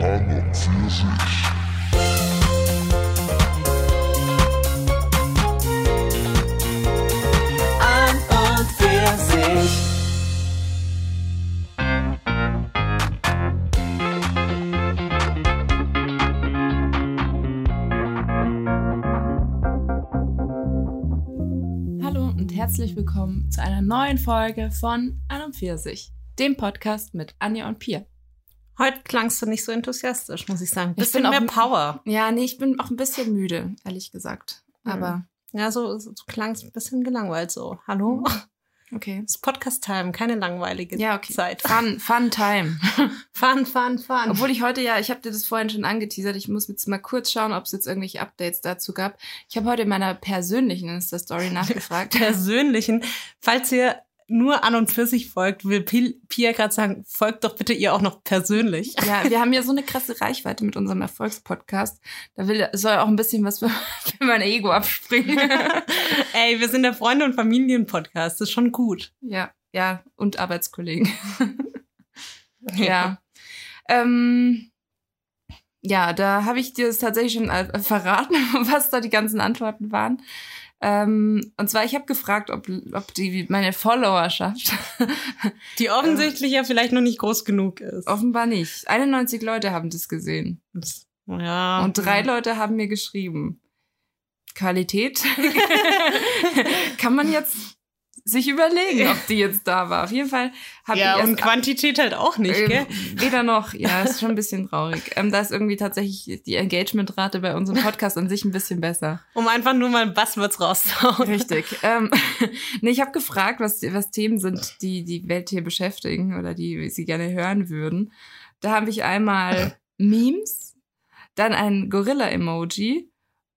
an und für sich. Hallo und herzlich willkommen zu einer neuen Folge von An und Pfirsich, dem Podcast mit Anja und Pia. Heute klangst du nicht so enthusiastisch, muss ich sagen. Ich Bisschen bin auch mehr ein- Power. Ja, nee, ich bin auch ein bisschen müde, ehrlich gesagt. Aber Ja, so, so du klangst ein bisschen gelangweilt so. Hallo? okay. Es ist Podcast-Time, keine langweilige Ja, okay. Zeit. Fun, fun time. Fun, fun, fun. Obwohl ich heute ja, ich habe dir das vorhin schon angeteasert, ich muss jetzt mal kurz schauen, ob es jetzt irgendwelche Updates dazu gab. Ich habe heute in meiner persönlichen Insta-Story nachgefragt. persönlichen, falls ihr nur an und für sich folgt, will Pi- Pia gerade sagen, folgt doch bitte ihr auch noch persönlich. Ja, wir haben ja so eine krasse Reichweite mit unserem Erfolgspodcast. Da will, soll auch ein bisschen was für, für mein Ego abspringen. Ey, wir sind der Freunde- und Familien-Podcast, das ist schon gut. Ja, ja, und Arbeitskollegen. ja. Ähm, ja, da habe ich dir das tatsächlich schon äh, verraten, was da die ganzen Antworten waren. Ähm, und zwar, ich habe gefragt, ob, ob die meine Followerschaft Die offensichtlich ja vielleicht noch nicht groß genug ist. offenbar nicht. 91 Leute haben das gesehen. Ja. Und drei Leute haben mir geschrieben. Qualität kann man jetzt sich überlegen, ob die jetzt da war. Auf jeden Fall habe Ja, ich und erst Quantität halt auch nicht, Ähm, gell? Weder noch, ja, ist schon ein bisschen traurig. Ähm, da ist irgendwie tatsächlich die Engagementrate bei unserem Podcast an sich ein bisschen besser. Um einfach nur mal Buzzwords rauszuhauen. Richtig. ähm, nee, ich habe gefragt, was, was Themen sind, die die Welt hier beschäftigen oder die sie gerne hören würden. Da habe ich einmal Memes, dann ein Gorilla-Emoji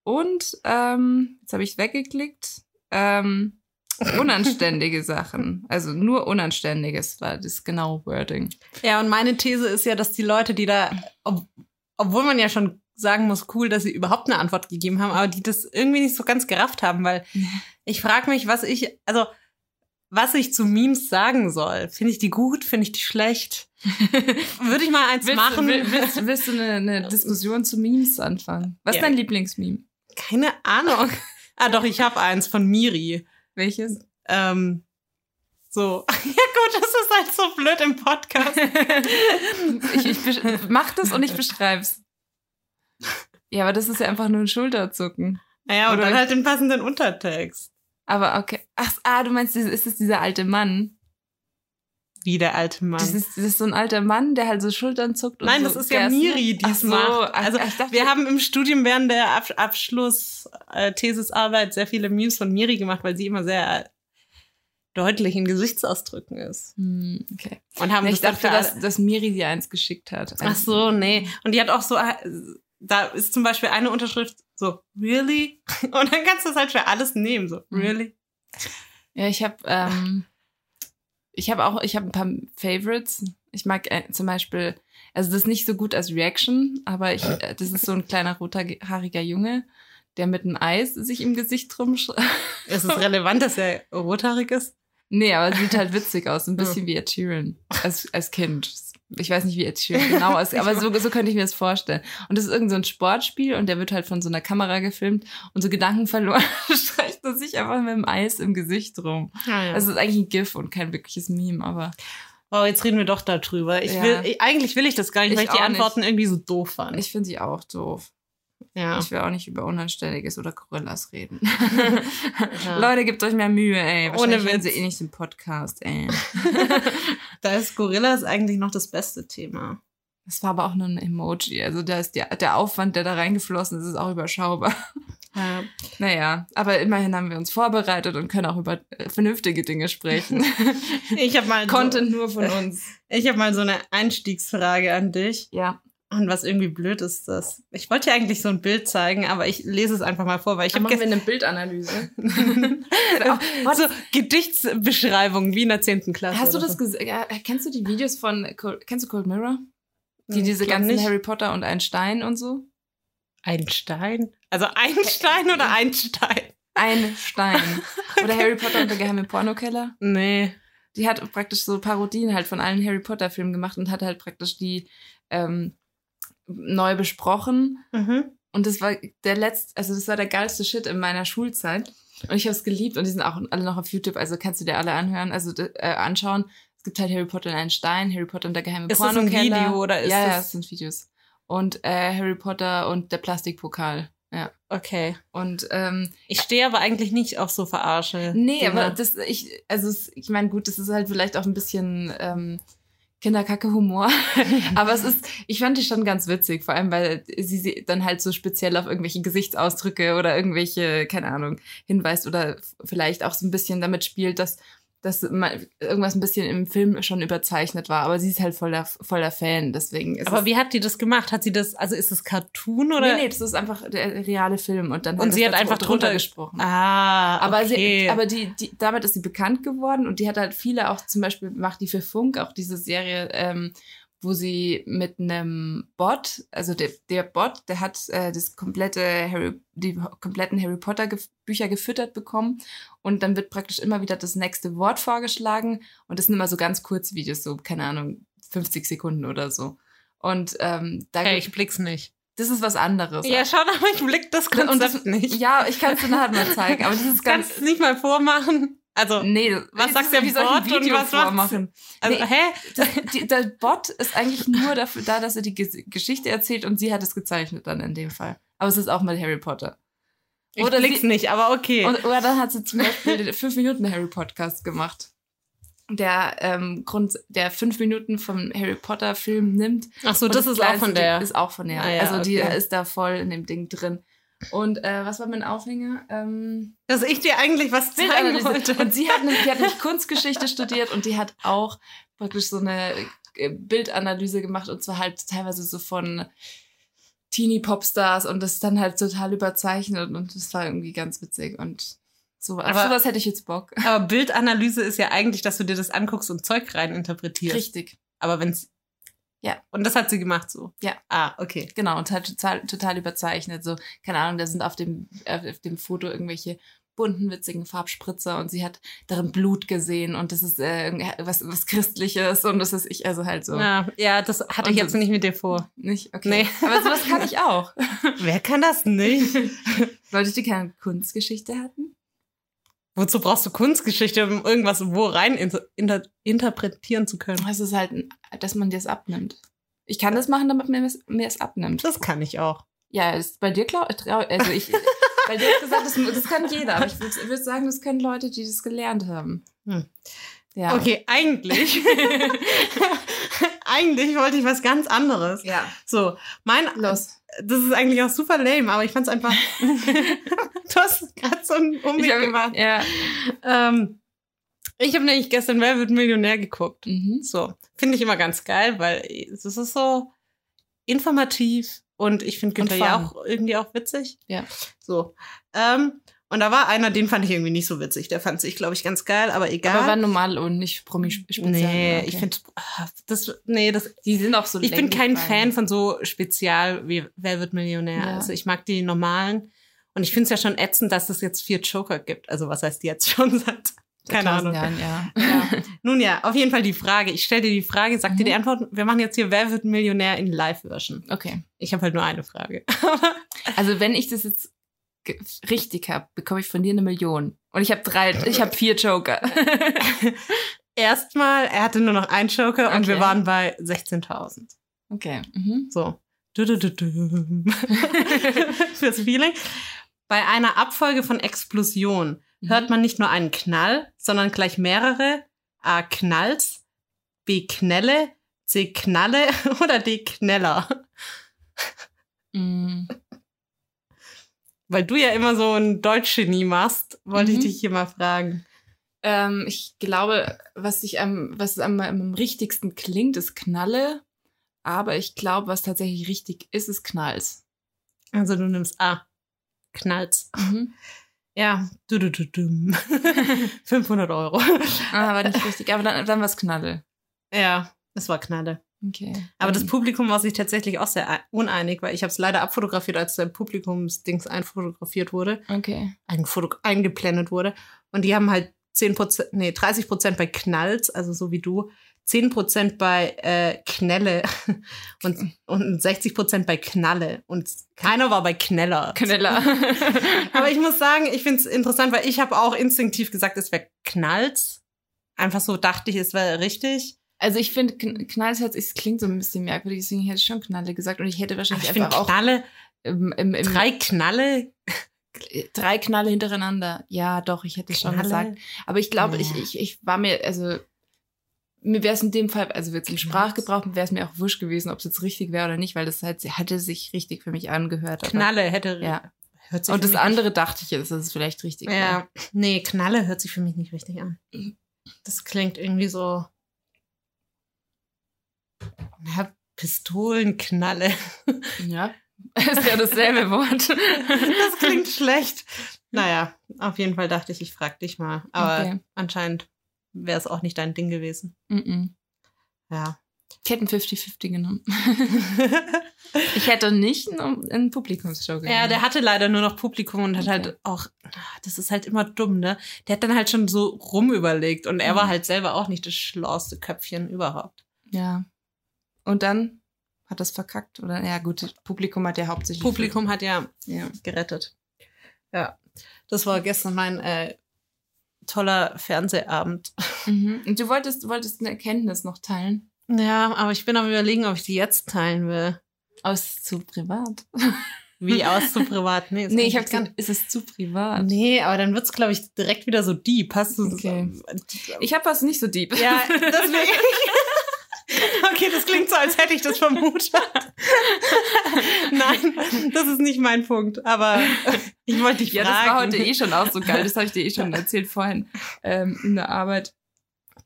und, ähm, jetzt habe ich weggeklickt, ähm, unanständige Sachen. Also nur Unanständiges war das genaue Wording. Ja, und meine These ist ja, dass die Leute, die da, ob, obwohl man ja schon sagen muss, cool, dass sie überhaupt eine Antwort gegeben haben, aber die das irgendwie nicht so ganz gerafft haben, weil ich frage mich, was ich, also was ich zu Memes sagen soll. Finde ich die gut? Finde ich die schlecht? Würde ich mal eins Willst, machen? will- willst, willst du eine, eine Diskussion zu Memes anfangen? Was ist Ja. dein Lieblingsmeme? Keine Ahnung. Ah, doch, ich habe eins von Miri. Welches? Ähm, so. Ja gut, das ist halt so blöd im Podcast. ich ich mach das und ich beschreib's. Ja, aber das ist ja einfach nur ein Schulterzucken. Naja, und Oder- dann halt den passenden Untertext. Aber okay. Ach, ah, du meinst, ist es dieser alte Mann? Wie der alte Mann. Das ist, das ist so ein alter Mann, der halt so Schultern zuckt. Und Nein, so das ist ja Miri, die es so, macht. ach, Also ach, ich dachte, wir haben im Studium während der Ab Abschluss äh, sehr viele Memes von Miri gemacht, weil sie immer sehr deutlich in Gesichtsausdrücken ist. Hm, okay. Und haben ich das dachte, dafür dass, dass Miri dir eins geschickt hat. Ach so, nee. Und die hat auch so, äh, da ist zum Beispiel eine Unterschrift so, really? Und dann kannst du das halt für alles nehmen, so, Mhm. really? Ja, ich habe ähm, ich habe auch ich habe ein paar Favorites. Ich mag äh, zum Beispiel, also das ist nicht so gut als Reaction, aber ich, äh, das ist so ein kleiner rothaariger Junge, der mit einem Eis sich im Gesicht drum. Ist es relevant, dass er rothaarig ist? Nee, aber sieht halt witzig aus, ein bisschen wie Ed Sheeran als, als Kind. Ich weiß nicht, wie Ed Sheeran genau aussieht, aber so, so könnte ich mir das vorstellen. Und das ist irgend so ein Sportspiel und der wird halt von so einer Kamera gefilmt und so Gedanken verloren streicht er sich einfach mit dem Eis im Gesicht rum. Ah, Also es ist eigentlich ein GIF und kein wirkliches Meme, aber oh, jetzt reden wir doch darüber. Ich Ja. will, ich, eigentlich will ich das gar nicht, weil Ich die Antworten irgendwie so doof fand. ich finde sie auch doof. ja. Ich will auch nicht über Unanständiges oder Gorillas reden. Ja. Leute, gebt euch mehr Mühe, ey. Ohne Witz. sie eh nicht den Podcast, ey. Da ist Gorillas eigentlich noch das beste Thema. Das war aber auch nur ein Emoji. Also da ist der, der Aufwand, der da reingeflossen ist, ist auch überschaubar. Ja. Naja, aber immerhin haben wir uns vorbereitet und können auch über äh, vernünftige Dinge sprechen. Ich habe mal, Content nur von uns. so, ich hab mal so eine Einstiegsfrage an dich. Ja. Und was irgendwie blöd ist, das. Ich wollte dir eigentlich so ein Bild zeigen, aber ich lese es einfach mal vor, weil ich habe machen wir eine Bildanalyse. so Gedichtsbeschreibungen wie in der 10. Klasse. Hast du das so. gesehen? Äh, Kennst du die Videos von, Cold, kennst du Cold Mirror? Die Hm, diese ganzen nicht. Harry Potter und Einstein und so? Einstein? Also Einstein oder Einstein? Ein Stein. Oder Harry Potter und der geheime Pornokeller. Nee. Die hat praktisch so Parodien halt von allen Harry Potter Filmen gemacht und hat halt praktisch die, ähm, neu besprochen. Mhm. Und das war der letzte, also das war der geilste Shit in meiner Schulzeit. Und ich habe es geliebt und die sind auch alle noch auf YouTube, also kannst du dir alle anhören, also äh, anschauen. Es gibt halt Harry Potter in einen Stein, Harry Potter und der geheime Ist das ein. Video oder ist ja, ja, das- es sind Videos. Und äh, Harry Potter und der Plastikpokal. Ja. Okay. Und ähm, Ich stehe aber eigentlich nicht auf so Verarsche. Nee, Dinge. aber das, ich, also ich meine, gut, das ist halt vielleicht auch ein bisschen ähm, Kinderkacke-Humor. aber es ist, ich fand die schon ganz witzig, vor allem, weil sie, dann halt so speziell auf irgendwelche Gesichtsausdrücke oder irgendwelche, keine Ahnung, hinweist oder vielleicht auch so ein bisschen damit spielt, dass dass mal irgendwas ein bisschen im Film schon überzeichnet war, aber sie ist halt voller, voller Fan, deswegen ist Aber wie hat die das gemacht? Hat sie das, also ist das Cartoon oder? Nee, nee, das ist einfach der reale Film und dann Und es sie hat einfach drunter- gesprochen. Ah, Aber, okay. sie, aber die, die, damit ist sie bekannt geworden und die hat halt viele auch zum Beispiel macht die für Funk auch diese Serie, ähm, wo sie mit einem Bot, also der, der Bot, der hat äh, das komplette Harry, die kompletten Harry Potter -Gef Bücher gefüttert bekommen und dann wird praktisch immer wieder das nächste Wort vorgeschlagen und das sind immer so ganz kurze Videos, so keine Ahnung 50 Sekunden oder so. Und ähm, da gibt- ich blick's nicht. das ist was anderes. Ja, schau doch mal, ich blick das Und Konzept das, nicht. Ja, ich kann es dir nachher mal zeigen, aber das ist ganz Kannst nicht mal vormachen? Also, Nee, Was sagt der Bot und was vormachen? also Nee. hä? Das, die, der Bot ist eigentlich nur dafür da, dass er die Ges Geschichte erzählt und sie hat es gezeichnet dann in dem Fall. Aber es ist auch mit Harry Potter. Ich Oder blick's sie- nicht, aber okay. Und, oder dann hat sie zum Beispiel den 5 Minuten Harry Podcast gemacht. Der ähm, Grund, der fünf Minuten vom Harry Potter Film nimmt. Ach so, das ist auch von der. Ist auch von der. Ah ja, also die okay. ist da voll in dem Ding drin. Und äh, was war mein Aufhänger? Ähm, Dass ich dir eigentlich was zeigen wollte. Und sie hat, nämlich- die hat nämlich Kunstgeschichte studiert und die hat auch praktisch so eine äh, Bildanalyse gemacht und zwar halt teilweise so von Teenie-Popstars und das dann halt total überzeichnet und das war irgendwie ganz witzig und so, auf Aber- sowas hätte ich jetzt Bock. Aber Bildanalyse ist ja eigentlich, dass du dir das anguckst und Zeug rein interpretierst. Richtig, Aber wenn's. Ja. Und das hat sie gemacht so. Ja. Ah, okay. genau und halt total, total überzeichnet. So, keine Ahnung, da sind auf dem, auf dem Foto irgendwelche bunten, witzigen Farbspritzer und sie hat darin Blut gesehen und das ist äh, was, was Christliches und das ist ich, also halt so. Ja, ja, das hatte Und ich jetzt so- nicht mit dir vor. Nicht? Okay. Nee. Aber sowas kann ich auch. Wer kann das nicht? Leute, die keine Kunstgeschichte hatten? Wozu brauchst du Kunstgeschichte, um irgendwas wo rein inter inter interpretieren zu können? Es ist halt, dass man dir es abnimmt. Ich kann das machen, damit mir es, mir es abnimmt. Das kann ich auch. Ja, ist bei dir klar. Also ich, bei dir hast gesagt, das, das kann jeder. Aber ich würde würd sagen, das können Leute, die das gelernt haben. Hm. Ja. Okay, eigentlich. eigentlich wollte ich was ganz anderes. Ja. So, mein. Los. Das ist eigentlich auch super lame, aber ich fand es einfach. du hast gerade so einen Umweg Ich hab, gemacht. ja. Ähm, ich habe nämlich gestern Wer wird Millionär geguckt. Mhm. So, finde ich immer ganz geil, weil es ist so informativ und ich finde Günther ja auch irgendwie auch witzig. Ja. So. Ähm, und da war einer, den fand ich irgendwie nicht so witzig. Der fand sich, glaube ich, ganz geil, aber egal. Aber war normal und nicht Promi-Spezial. nee, Okay. ich finde ah, das nee, das die sind auch so ich bin kein Fan von so Spezial wie Wer wird Millionär. Ja. Also ich mag die normalen und ich finde es ja schon ätzend, dass es jetzt vier Joker gibt. Also was heißt jetzt schon seit keine Ahnung. Jahren, ja. Ja. Nun ja, auf jeden Fall die Frage. Ich stelle dir die Frage, sag dir Mhm. die Antwort. Wir machen jetzt hier Wer wird Millionär in Live-Version. Okay. Ich habe halt nur eine Frage. Also wenn ich das jetzt richtig habe, bekomme ich von dir eine Million. Und ich habe drei, ich habe vier Joker. Erstmal, er hatte nur noch einen Joker und Okay. wir waren bei 16.000. Okay. Mhm. So. Du, du, du, du. Fürs Feeling. Bei einer Abfolge von Explosionen hört man nicht nur einen Knall, sondern gleich mehrere. A. Knalls, B. Knelle, C. Knalle oder D. Kneller. Mhm. Weil du ja immer so ein Deutschgenie machst, wollte Mhm. ich dich hier mal fragen. Ähm, ich glaube, was ich am, was am, am richtigsten klingt, ist Knalle. Aber ich glaube, was tatsächlich richtig ist, ist Knalls. Also du nimmst A. Knalls. Mhm. Ja, du, du, du, du. 500 Euro. Ah, war nicht richtig. Aber dann, dann war es Knalle. Ja, es war Knalle. Okay. Aber das Publikum war sich tatsächlich auch sehr ei- uneinig, weil ich habe es leider abfotografiert, als der Publikumsdings einfotografiert wurde, Okay. einfoto eingeblendet wurde. Und die haben halt 10 Prozent, nee, 30 Prozent bei Knalls, also so wie du, 10% bei äh, Knelle und, und 60% bei Knalle. Und keiner war bei Kneller. Kneller. Aber ich muss sagen, ich finde es interessant, weil ich habe auch instinktiv gesagt, es wäre Knalls. Einfach so dachte ich, es wäre richtig. Also ich finde, Kn- Knalls hört sich- es klingt so ein bisschen merkwürdig, deswegen hätte ich schon Knalle gesagt. Und ich hätte Aber wahrscheinlich ich einfach auch Knalle, im, im, im drei Knalle. drei Knalle hintereinander. Ja, doch, ich hätte es schon gesagt. Aber ich glaube, Ja. ich, ich, ich war mir, also mir wäre es in dem Fall, also jetzt im. Sprachgebrauch wäre es mir auch wurscht gewesen, ob es jetzt richtig wäre oder nicht, weil das halt hatte sich richtig für mich angehört. Knalle hätte. Ja. Hört sich Und das andere dachte ich jetzt, dass es vielleicht richtig ja. Nee, Knalle hört sich für mich nicht richtig an. Das klingt irgendwie so. Na, Pistolenknalle. Ja. Ist ja dasselbe Wort. Das klingt schlecht. Naja, auf jeden Fall dachte ich, ich frag dich mal. Aber Okay. anscheinend wäre es auch nicht dein Ding gewesen. Mm-mm. Ja. Ich hätte ein 50-50 genommen. Ich hätte nicht eine, eine Publikumsshow genommen. ja, der hatte leider nur noch Publikum und hat Okay. halt auch, das ist halt immer dumm, ne? Der hat dann halt schon so rumüberlegt und er Mhm. war halt selber auch nicht das schlauste Köpfchen überhaupt. Ja. Und dann hat das verkackt, oder? Ja, gut, das Publikum hat ja hauptsächlich. Publikum hat ja Ja. gerettet. Ja. Das war gestern mein äh, toller Fernsehabend. Mhm. Und du wolltest, wolltest eine Erkenntnis noch teilen? Ja, aber ich bin am überlegen, ob ich die jetzt teilen will. Aus zu privat. Wie aus so privat? Nee, Nee, ich habe gar ist es zu privat? Nee, aber dann wird's, glaube ich, direkt wieder so deep. Hast du Okay. Ich habe was nicht so deep. Ja, deswegen. Okay, das klingt so, als hätte ich das vermutet. Nein, das ist nicht mein Punkt. Aber ich wollte dich Ja, fragen. das war heute eh schon auch so geil. Das habe ich dir eh schon erzählt vorhin. Ähm, in der Arbeit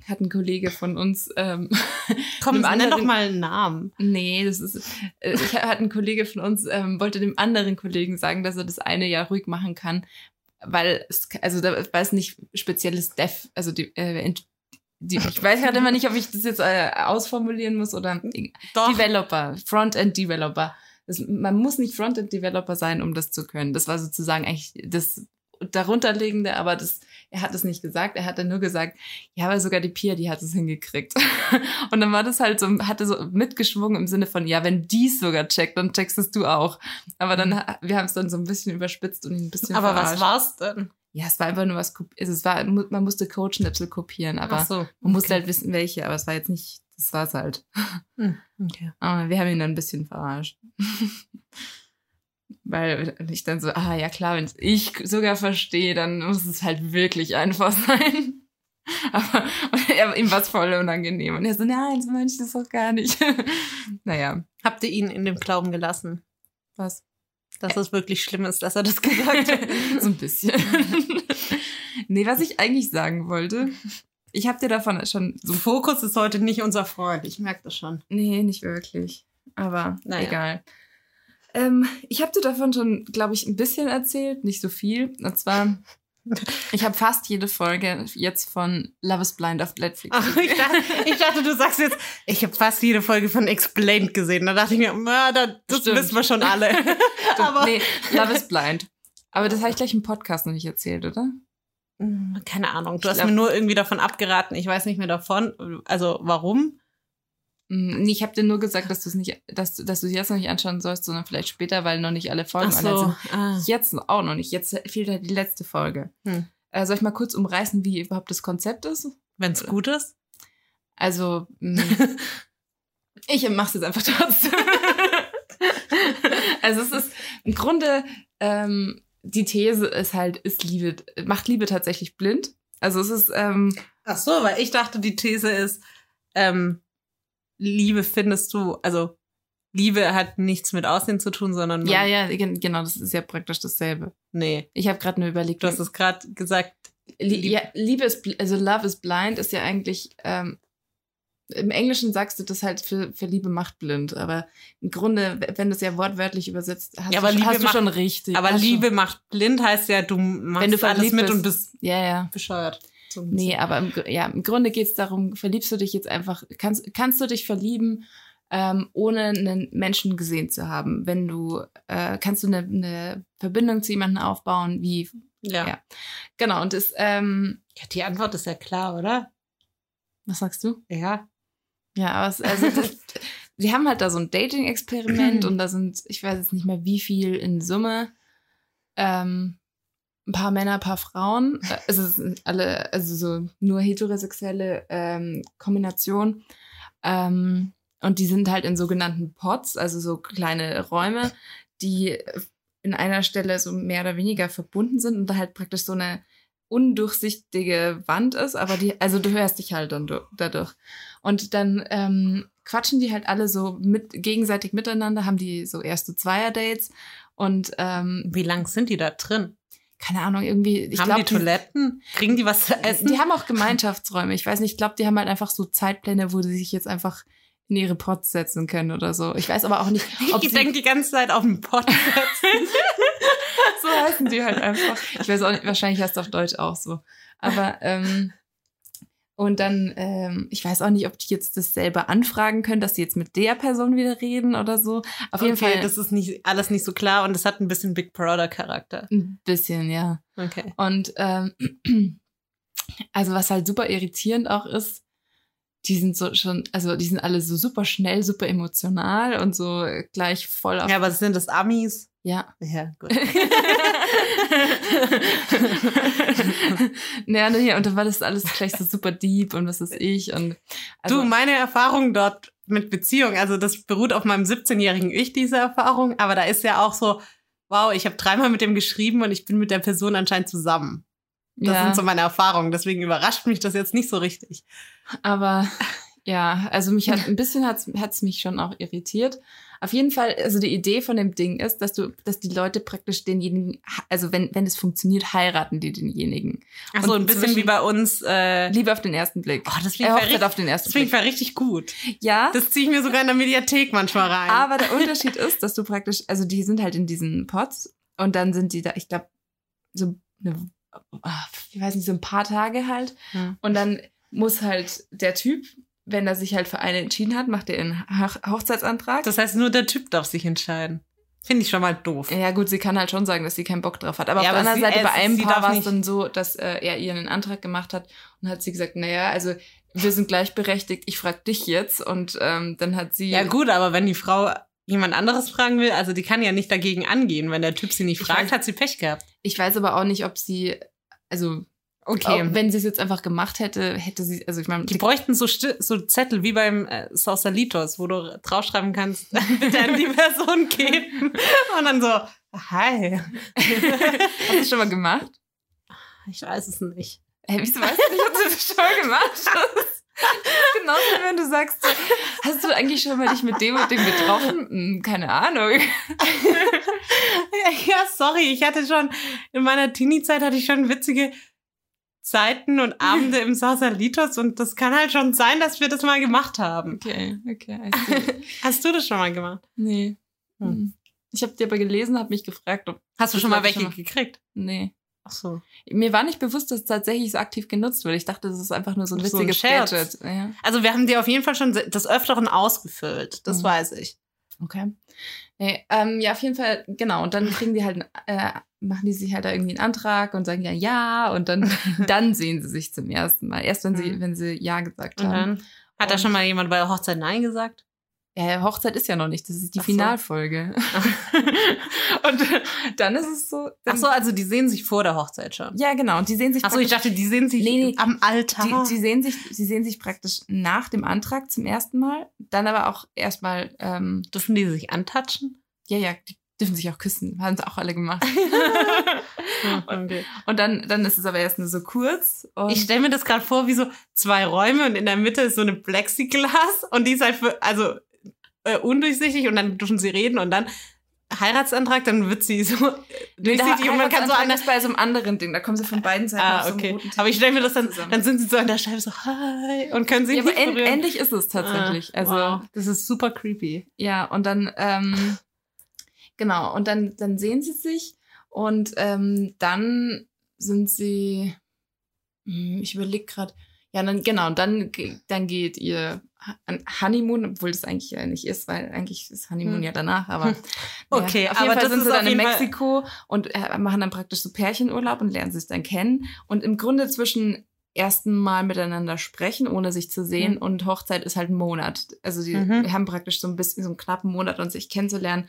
hat ein Kollege von uns, ähm, Komm, nenn doch mal einen Namen. nee, das ist, äh, ich hat ein Kollege von uns, ähm, wollte dem anderen Kollegen sagen, dass er das eine Jahr ruhig machen kann, weil es, also da, weil es nicht spezielles Dev, also die, äh, die, ich weiß gerade immer nicht, ob ich das jetzt äh, ausformulieren muss oder Doch. Developer, Frontend Developer. Das, man muss nicht Frontend Developer sein, um das zu können. Das war sozusagen eigentlich das darunterliegende, aber das, er hat es nicht gesagt. Er hat dann nur gesagt, ja, aber sogar die Pia, die hat es hingekriegt. Und dann war das halt so, hatte so mitgeschwungen im Sinne von, ja, wenn die es sogar checkt, dann checkst es du auch. Aber dann, wir haben es dann so ein bisschen überspitzt und ein bisschen Aber was verarscht. war's denn? Ja, es war einfach nur was, also es war, man musste Codeschnipsel kopieren, aber so. man musste halt wissen, welche, aber es war jetzt nicht, das war's halt. Hm, okay. Aber wir haben ihn dann ein bisschen verarscht. Weil ich dann so, ah ja klar, wenn ich sogar verstehe, dann muss es halt wirklich einfach sein. Aber er, ihm war es voll unangenehm. Und er so, nein, so meine ich das doch gar nicht. naja, Habt ihr ihn in dem Glauben gelassen, was? Dass es wirklich schlimm ist, dass er das gesagt hat? so ein bisschen. nee, was ich eigentlich sagen wollte, ich habe dir davon schon so, Fokus ist heute nicht unser Freund. Ich merke das schon. nee, nicht wirklich, aber Naja. egal. Ähm, ich habe dir davon schon, glaube ich, ein bisschen erzählt, nicht so viel. Und zwar, ich habe fast jede Folge jetzt von Love is Blind auf Netflix. Ach, ich, dachte, ich dachte, du sagst jetzt, ich habe fast jede Folge von Explained gesehen. Da dachte ich mir, na, da, das Stimmt. wissen wir schon alle. Aber nee, Love is Blind. Aber das habe ich gleich im Podcast noch nicht erzählt, oder? Hm, keine Ahnung, du Ich hast glaub- mir nur irgendwie davon abgeraten. Ich weiß nicht mehr davon. Also warum? Mm, ich habe dir nur gesagt, dass du es nicht, dass, du- dass du es jetzt noch nicht anschauen sollst, sondern vielleicht später, weil noch nicht alle Folgen Ach online so. sind. Ah. Jetzt auch noch nicht. Jetzt fehlt halt die letzte Folge. Hm. Äh, soll ich mal kurz umreißen, wie überhaupt das Konzept ist? Wenn es gut ist. Also, mm, ich mach's jetzt einfach trotzdem. also es ist im Grunde, ähm, die These ist halt, ist Liebe, macht Liebe tatsächlich blind? Also es ist, ähm, Ach so, weil ich dachte, die These ist, ähm, Liebe findest du, also Liebe hat nichts mit Aussehen zu tun, sondern ja, ja, gen- genau, das ist ja praktisch dasselbe. nee. Ich habe gerade nur überlegt, Du hast es gerade gesagt. Lie Lieb- ja, Liebe ist, also Love is blind ist ja eigentlich, ähm, im Englischen sagst du das halt für, für Liebe macht blind, aber im Grunde, wenn du es ja wortwörtlich übersetzt, hast, Ja, du, Liebe hast du macht- schon richtig. Aber Liebe Schon, macht blind heißt ja, du machst Wenn du alles mit bist. und bist ja, ja. bescheuert. Ein Nee, aber im, ja, im Grunde geht's darum, verliebst du dich jetzt einfach, kannst, kannst du dich verlieben, ähm, ohne einen Menschen gesehen zu haben? Wenn du, äh, kannst du eine, eine Verbindung zu jemandem aufbauen, wie, ja. ja. genau, und das, ähm, ja. Die Antwort ist ja klar, oder? was sagst du? Ja. Ja, aber es, also das, die haben halt da so ein Dating-Experiment und da sind, ich weiß jetzt nicht mehr wie viel in Summe, ähm, ein paar Männer, ein paar Frauen. Äh, Es sind alle, also so nur heterosexuelle ähm, Kombination. Ähm, und die sind halt in sogenannten Pots, also so kleine Räume, die in einer Stelle so mehr oder weniger verbunden sind und da halt praktisch so eine undurchsichtige Wand ist, aber die, also du hörst dich halt dann du- dadurch. Und dann ähm, quatschen die halt alle so mit, gegenseitig miteinander, haben die so erste Zweier-Dates und ähm, Wie lang sind die da drin? Keine Ahnung, irgendwie, ich haben glaube, die Toiletten? Kriegen die was zu essen? die haben auch Gemeinschaftsräume. Ich weiß nicht, ich glaube, die haben halt einfach so Zeitpläne, wo sie sich jetzt einfach in ihre Pots setzen können oder so. Ich weiß aber auch nicht, ob ich sie, denke die ganze Zeit auf den Pott setzen. so heißen die halt einfach. Ich weiß auch nicht, wahrscheinlich heißt es auf Deutsch auch so. Aber ähm, und dann, ähm, ich weiß auch nicht, ob die jetzt das selber anfragen können, dass sie jetzt mit der Person wieder reden oder so. Auf jeden okay, Fall das ist nicht alles nicht so klar und es hat ein bisschen Big Brother Charakter. ein bisschen, ja. Okay. Und ähm, also was halt super irritierend auch ist, die sind so schon, also die sind alle so super schnell, super emotional und so gleich voll auf. Ja, aber sind das Amis? Ja. Ja, gut. naja, nee, und dann war das alles gleich so super deep und was ist ich und also, du, meine Erfahrung dort mit Beziehung, also das beruht auf meinem 17-jährigen Ich, diese Erfahrung, aber da ist ja auch so, wow, ich habe dreimal mit dem geschrieben und ich bin mit der Person anscheinend zusammen. Das ja, sind so meine Erfahrungen, deswegen überrascht mich das jetzt nicht so richtig. aber ja, also mich hat ein bisschen hat's hat's mich schon auch irritiert. Auf jeden Fall, also die Idee von dem Ding ist, dass du, dass die Leute praktisch denjenigen, also wenn wenn es funktioniert, heiraten die denjenigen. Ach so, ein bisschen wie bei uns. Äh, Liebe auf den ersten Blick. oh, das klingt, richtig, auf den ersten das klingt Blick. richtig gut. Ja, Das ziehe ich mir sogar in der Mediathek manchmal rein. aber der Unterschied ist, dass du praktisch, also die sind halt in diesen Pots und dann sind die da, ich glaube, so eine, ah, ich weiß nicht, so ein paar Tage halt. Hm. Und dann muss halt der Typ, wenn er sich halt für eine entschieden hat, macht er einen Hoch Hochzeitsantrag. Das heißt, nur der Typ darf sich entscheiden. Finde ich schon mal doof. ja gut, sie kann halt schon sagen, dass sie keinen Bock drauf hat. Aber Ja, auf der anderen Seite, bei einem Paar war es dann so, dass äh, er ihr einen Antrag gemacht hat und hat sie gesagt, naja, also wir sind gleichberechtigt, ich frag dich jetzt. Und ähm, dann hat sie... Ja gut, aber wenn die Frau jemand anderes fragen will, also die kann ja nicht dagegen angehen. Wenn der Typ sie nicht Ich fragt, weiß- hat sie Pech gehabt. Ich weiß aber auch nicht, ob sie, also Okay. auch wenn sie es jetzt einfach gemacht hätte, hätte sie, also ich meine, Die bräuchten so, so Zettel wie beim äh, Sausalitos, wo du draufschreiben kannst, bitte an die Person geben. Und dann so, hi. hast du das schon mal gemacht? Ich weiß es nicht. Hey, wieso weißt du nicht, ob du das schon mal gemacht hast? Genauso wie wenn du sagst, so, hast du eigentlich schon mal dich mit dem und dem getroffen? Hm, keine Ahnung. Ja, sorry, ich hatte schon, in meiner Teenie-Zeit hatte ich schon witzige Zeiten und Abende im Sausalitos und das kann halt schon sein, dass wir das mal gemacht haben. Okay, okay. Hast du das schon mal gemacht? Nee. Hm. Hm. Ich habe dir aber gelesen, habe mich gefragt, ob. Hast du schon mal welche schon mal. gekriegt? Nee. Ach so. Mir war nicht bewusst, dass es tatsächlich so aktiv genutzt wird. Ich dachte, das ist einfach nur so ein So ein witziges. Gadget. Ja. Also wir haben dir auf jeden Fall schon des Öfteren ausgefüllt. Das Mhm. weiß ich. Okay. Nee, ähm, ja, auf jeden Fall, genau. Und dann kriegen die halt, äh, machen die sich halt da irgendwie einen Antrag und sagen ja, ja. Und dann, dann sehen sie sich zum ersten Mal. Erst wenn sie, Mhm. wenn sie ja gesagt haben. hat da Und- schon mal jemand bei der Hochzeit Nein gesagt? Ja, Hochzeit ist ja noch nicht. Das ist die Ach so. Finalfolge. und dann ist es so. Ach so, also die sehen sich vor der Hochzeit schon. Ja, genau. Und die sehen sich Ach so, ich dachte, die sehen sich Nee, nee. am Altar. Die, die sehen sich, sie sehen sich praktisch nach dem Antrag zum ersten Mal, dann aber auch erstmal, ähm, Dürfen die sich antatschen? ja, ja, die dürfen sich auch küssen, haben sie auch alle gemacht. okay. Und dann, dann ist es aber erst nur so kurz. Und Ich stelle mir das gerade vor, wie so zwei Räume und in der Mitte ist so eine Plexiglas und die ist halt für, also äh, undurchsichtig und dann dürfen sie reden und dann Heiratsantrag, dann wird sie so durchsichtig und man kann so an der ist bei so einem anderen Ding, da kommen sie von beiden Seiten Ah, so okay. Teppich Aber ich stelle mir das dann, zusammen. dann sind sie so an der Scheibe so, hi, und können sich ja, aber nicht end, berühren. endlich ist es tatsächlich. Ah, also, wow. das ist super creepy. ja, und dann, ähm, genau, und dann, dann sehen sie sich und ähm, dann sind sie, hm, ich überlege gerade, ja, dann, genau, und dann, dann geht ihr Honeymoon, obwohl das eigentlich ja nicht ist, weil eigentlich ist Honeymoon Hm. ja danach, aber Okay, ja, auf aber jeden Fall das sind sie dann in Fall- Mexiko und äh, machen dann praktisch so Pärchenurlaub und lernen sich dann kennen und im Grunde zwischen ersten Mal miteinander sprechen, ohne sich zu sehen. Mhm. Und Hochzeit ist halt ein Monat. Also die Mhm. haben praktisch so ein bisschen so einen knappen Monat, um sich kennenzulernen,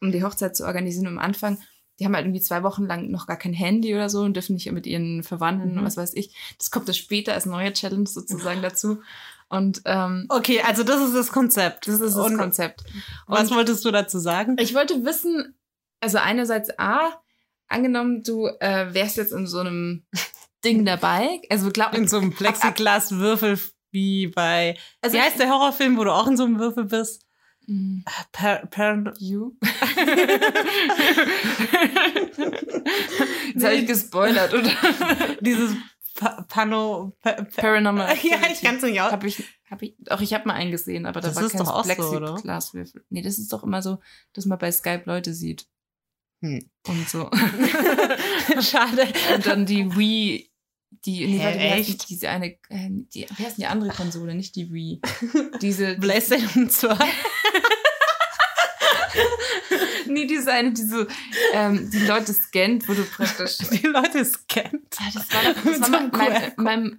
um die Hochzeit zu organisieren. Und am Anfang, die haben halt irgendwie zwei Wochen lang noch gar kein Handy oder so und dürfen nicht mit ihren Verwandten, Mhm. was weiß ich. Das kommt dann später als neue Challenge sozusagen dazu. Und ähm, Okay, also das ist das Konzept. das ist das Und Konzept. Was Und- wolltest du dazu sagen? Ich wollte wissen, also einerseits A, angenommen, du äh, wärst jetzt in so einem Ding dabei. Also glaub In so einem Plexiglaswürfel wie bei. also wie heißt der Horrorfilm, wo du auch in so einem Würfel bist? Mm, Per, per, You? Jetzt habe ich gespoilert, oder? dieses pa Pano. Pa pa Paranormal. ja, ich kann es nicht aus. Habe ich, hab ich, auch ich habe mal einen gesehen, aber da Das war ist kein doch auch so, oder? Plexiglaswürfel. Nee, das ist doch immer so, dass man bei Skype Leute sieht. Hm. Und so. Schade. Und dann die Wii, die, nee, Hä, warte, heißt die, echt? diese eine, äh, die, wie heißt denn die andere Konsole, nicht die Wii? Diese, PlayStation 2. nee, diese eine, die so, ähm, die Leute scannt, wo du praktisch, Die Leute scannt. Ah, das war, doch, das war mein, mein, mein,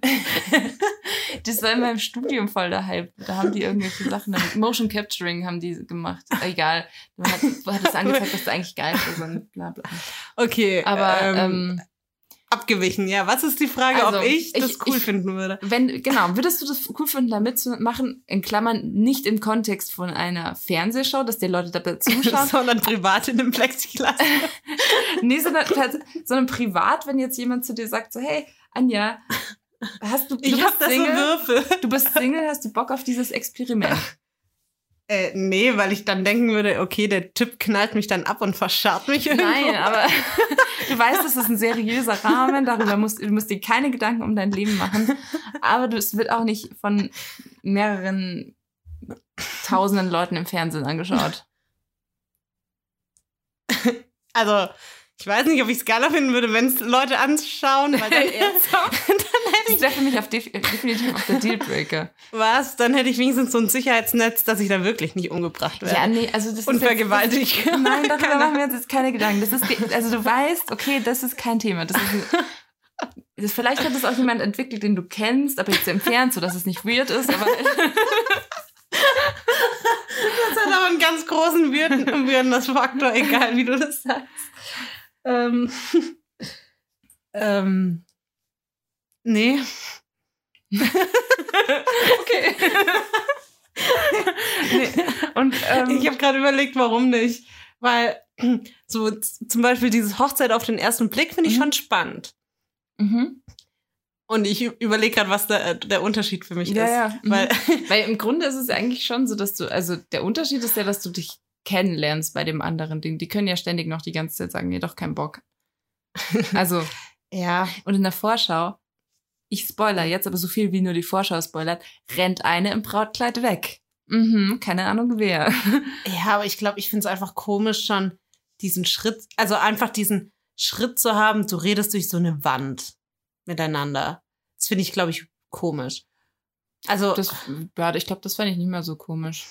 das war in meinem Studium voll der Hype. Da haben die irgendwelche Sachen damit. Motion Capturing haben die gemacht. Egal. Du hat, hat das angezeigt, dass du eigentlich geil bist und bla bla. Okay, Aber ähm, ähm, abgewichen. Ja, was ist die Frage, Also, ob ich das ich- cool ich- finden würde? wenn, genau, würdest du das cool finden, da mitzumachen? In Klammern nicht im Kontext von einer Fernsehshow, dass die Leute dabei zuschauen, Sondern privat in einem Plexiglas. Nee, sondern, sondern privat, wenn jetzt jemand zu dir sagt, so, hey, Anja, hast du, du Ich hab bist da so Single, Würfel. du bist Single, hast du Bock auf dieses Experiment? Äh, nee, weil ich dann denken würde, okay, der Typ knallt mich dann ab und verscharrt mich irgendwo. Nein, aber du weißt, es ist ein seriöser Rahmen, darüber musst du musst dir keine Gedanken um dein Leben machen, aber du, es wird auch nicht von mehreren tausenden Leuten im Fernsehen angeschaut. Also, ich weiß nicht, ob ich es geiler finden würde, wenn es Leute anschauen, weil dann, dann Das wäre für mich auf def definitiv auf der Dealbreaker. was, dann hätte ich wenigstens so ein Sicherheitsnetz, dass ich da wirklich nicht umgebracht werde. Ja, nee, also das Und vergewaltigt. Das, nein, darüber machen wir uns jetzt keine Gedanken. Das ist, also du weißt, okay, das ist kein Thema. Das ist, das, vielleicht hat es auch jemand entwickelt, den du kennst, aber jetzt entfernt, so dass es nicht weird ist. Aber Das hat aber einen ganz großen Würden, Würdenfaktor, egal wie du das sagst. Ähm, ähm, nee. okay. nee. Und ähm, Ich habe gerade überlegt, warum nicht. Weil so zum Beispiel diese Hochzeit auf den ersten Blick finde ich Mhm. schon spannend. mhm. Und ich überlege gerade, was der, der Unterschied für mich ja, ist. ja. mhm. Weil, Weil im Grunde ist es eigentlich schon so, dass du, also der Unterschied ist ja, dass du dich kennenlernst bei dem anderen Ding. Die können ja ständig noch die ganze Zeit sagen, nee, doch kein Bock. Also, ja, und in der Vorschau, ich spoiler jetzt, aber so viel wie nur die Vorschau spoilert, rennt eine im Brautkleid weg. Mhm, keine Ahnung wer. ja, aber ich glaube, ich finde es einfach komisch schon, diesen Schritt, also einfach diesen Schritt zu haben, du redest durch so eine Wand miteinander. Das finde ich, glaube ich, komisch. Also, Das, ja, ich glaube, das fand ich nicht mehr so komisch.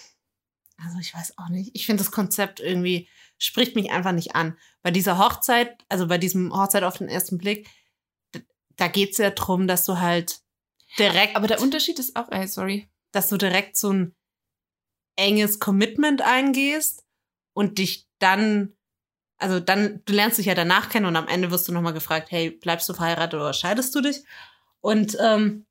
Also ich weiß auch nicht. Ich finde das Konzept irgendwie spricht mich einfach nicht an. Bei dieser Hochzeit, also bei diesem Hochzeit auf den ersten Blick, da geht's ja drum, dass du halt direkt, Aber der Unterschied ist auch, ey, sorry. dass du direkt so ein enges Commitment eingehst und dich dann, also dann, du lernst dich ja danach kennen und am Ende wirst du nochmal gefragt, hey, bleibst du verheiratet oder scheidest du dich? Und ähm,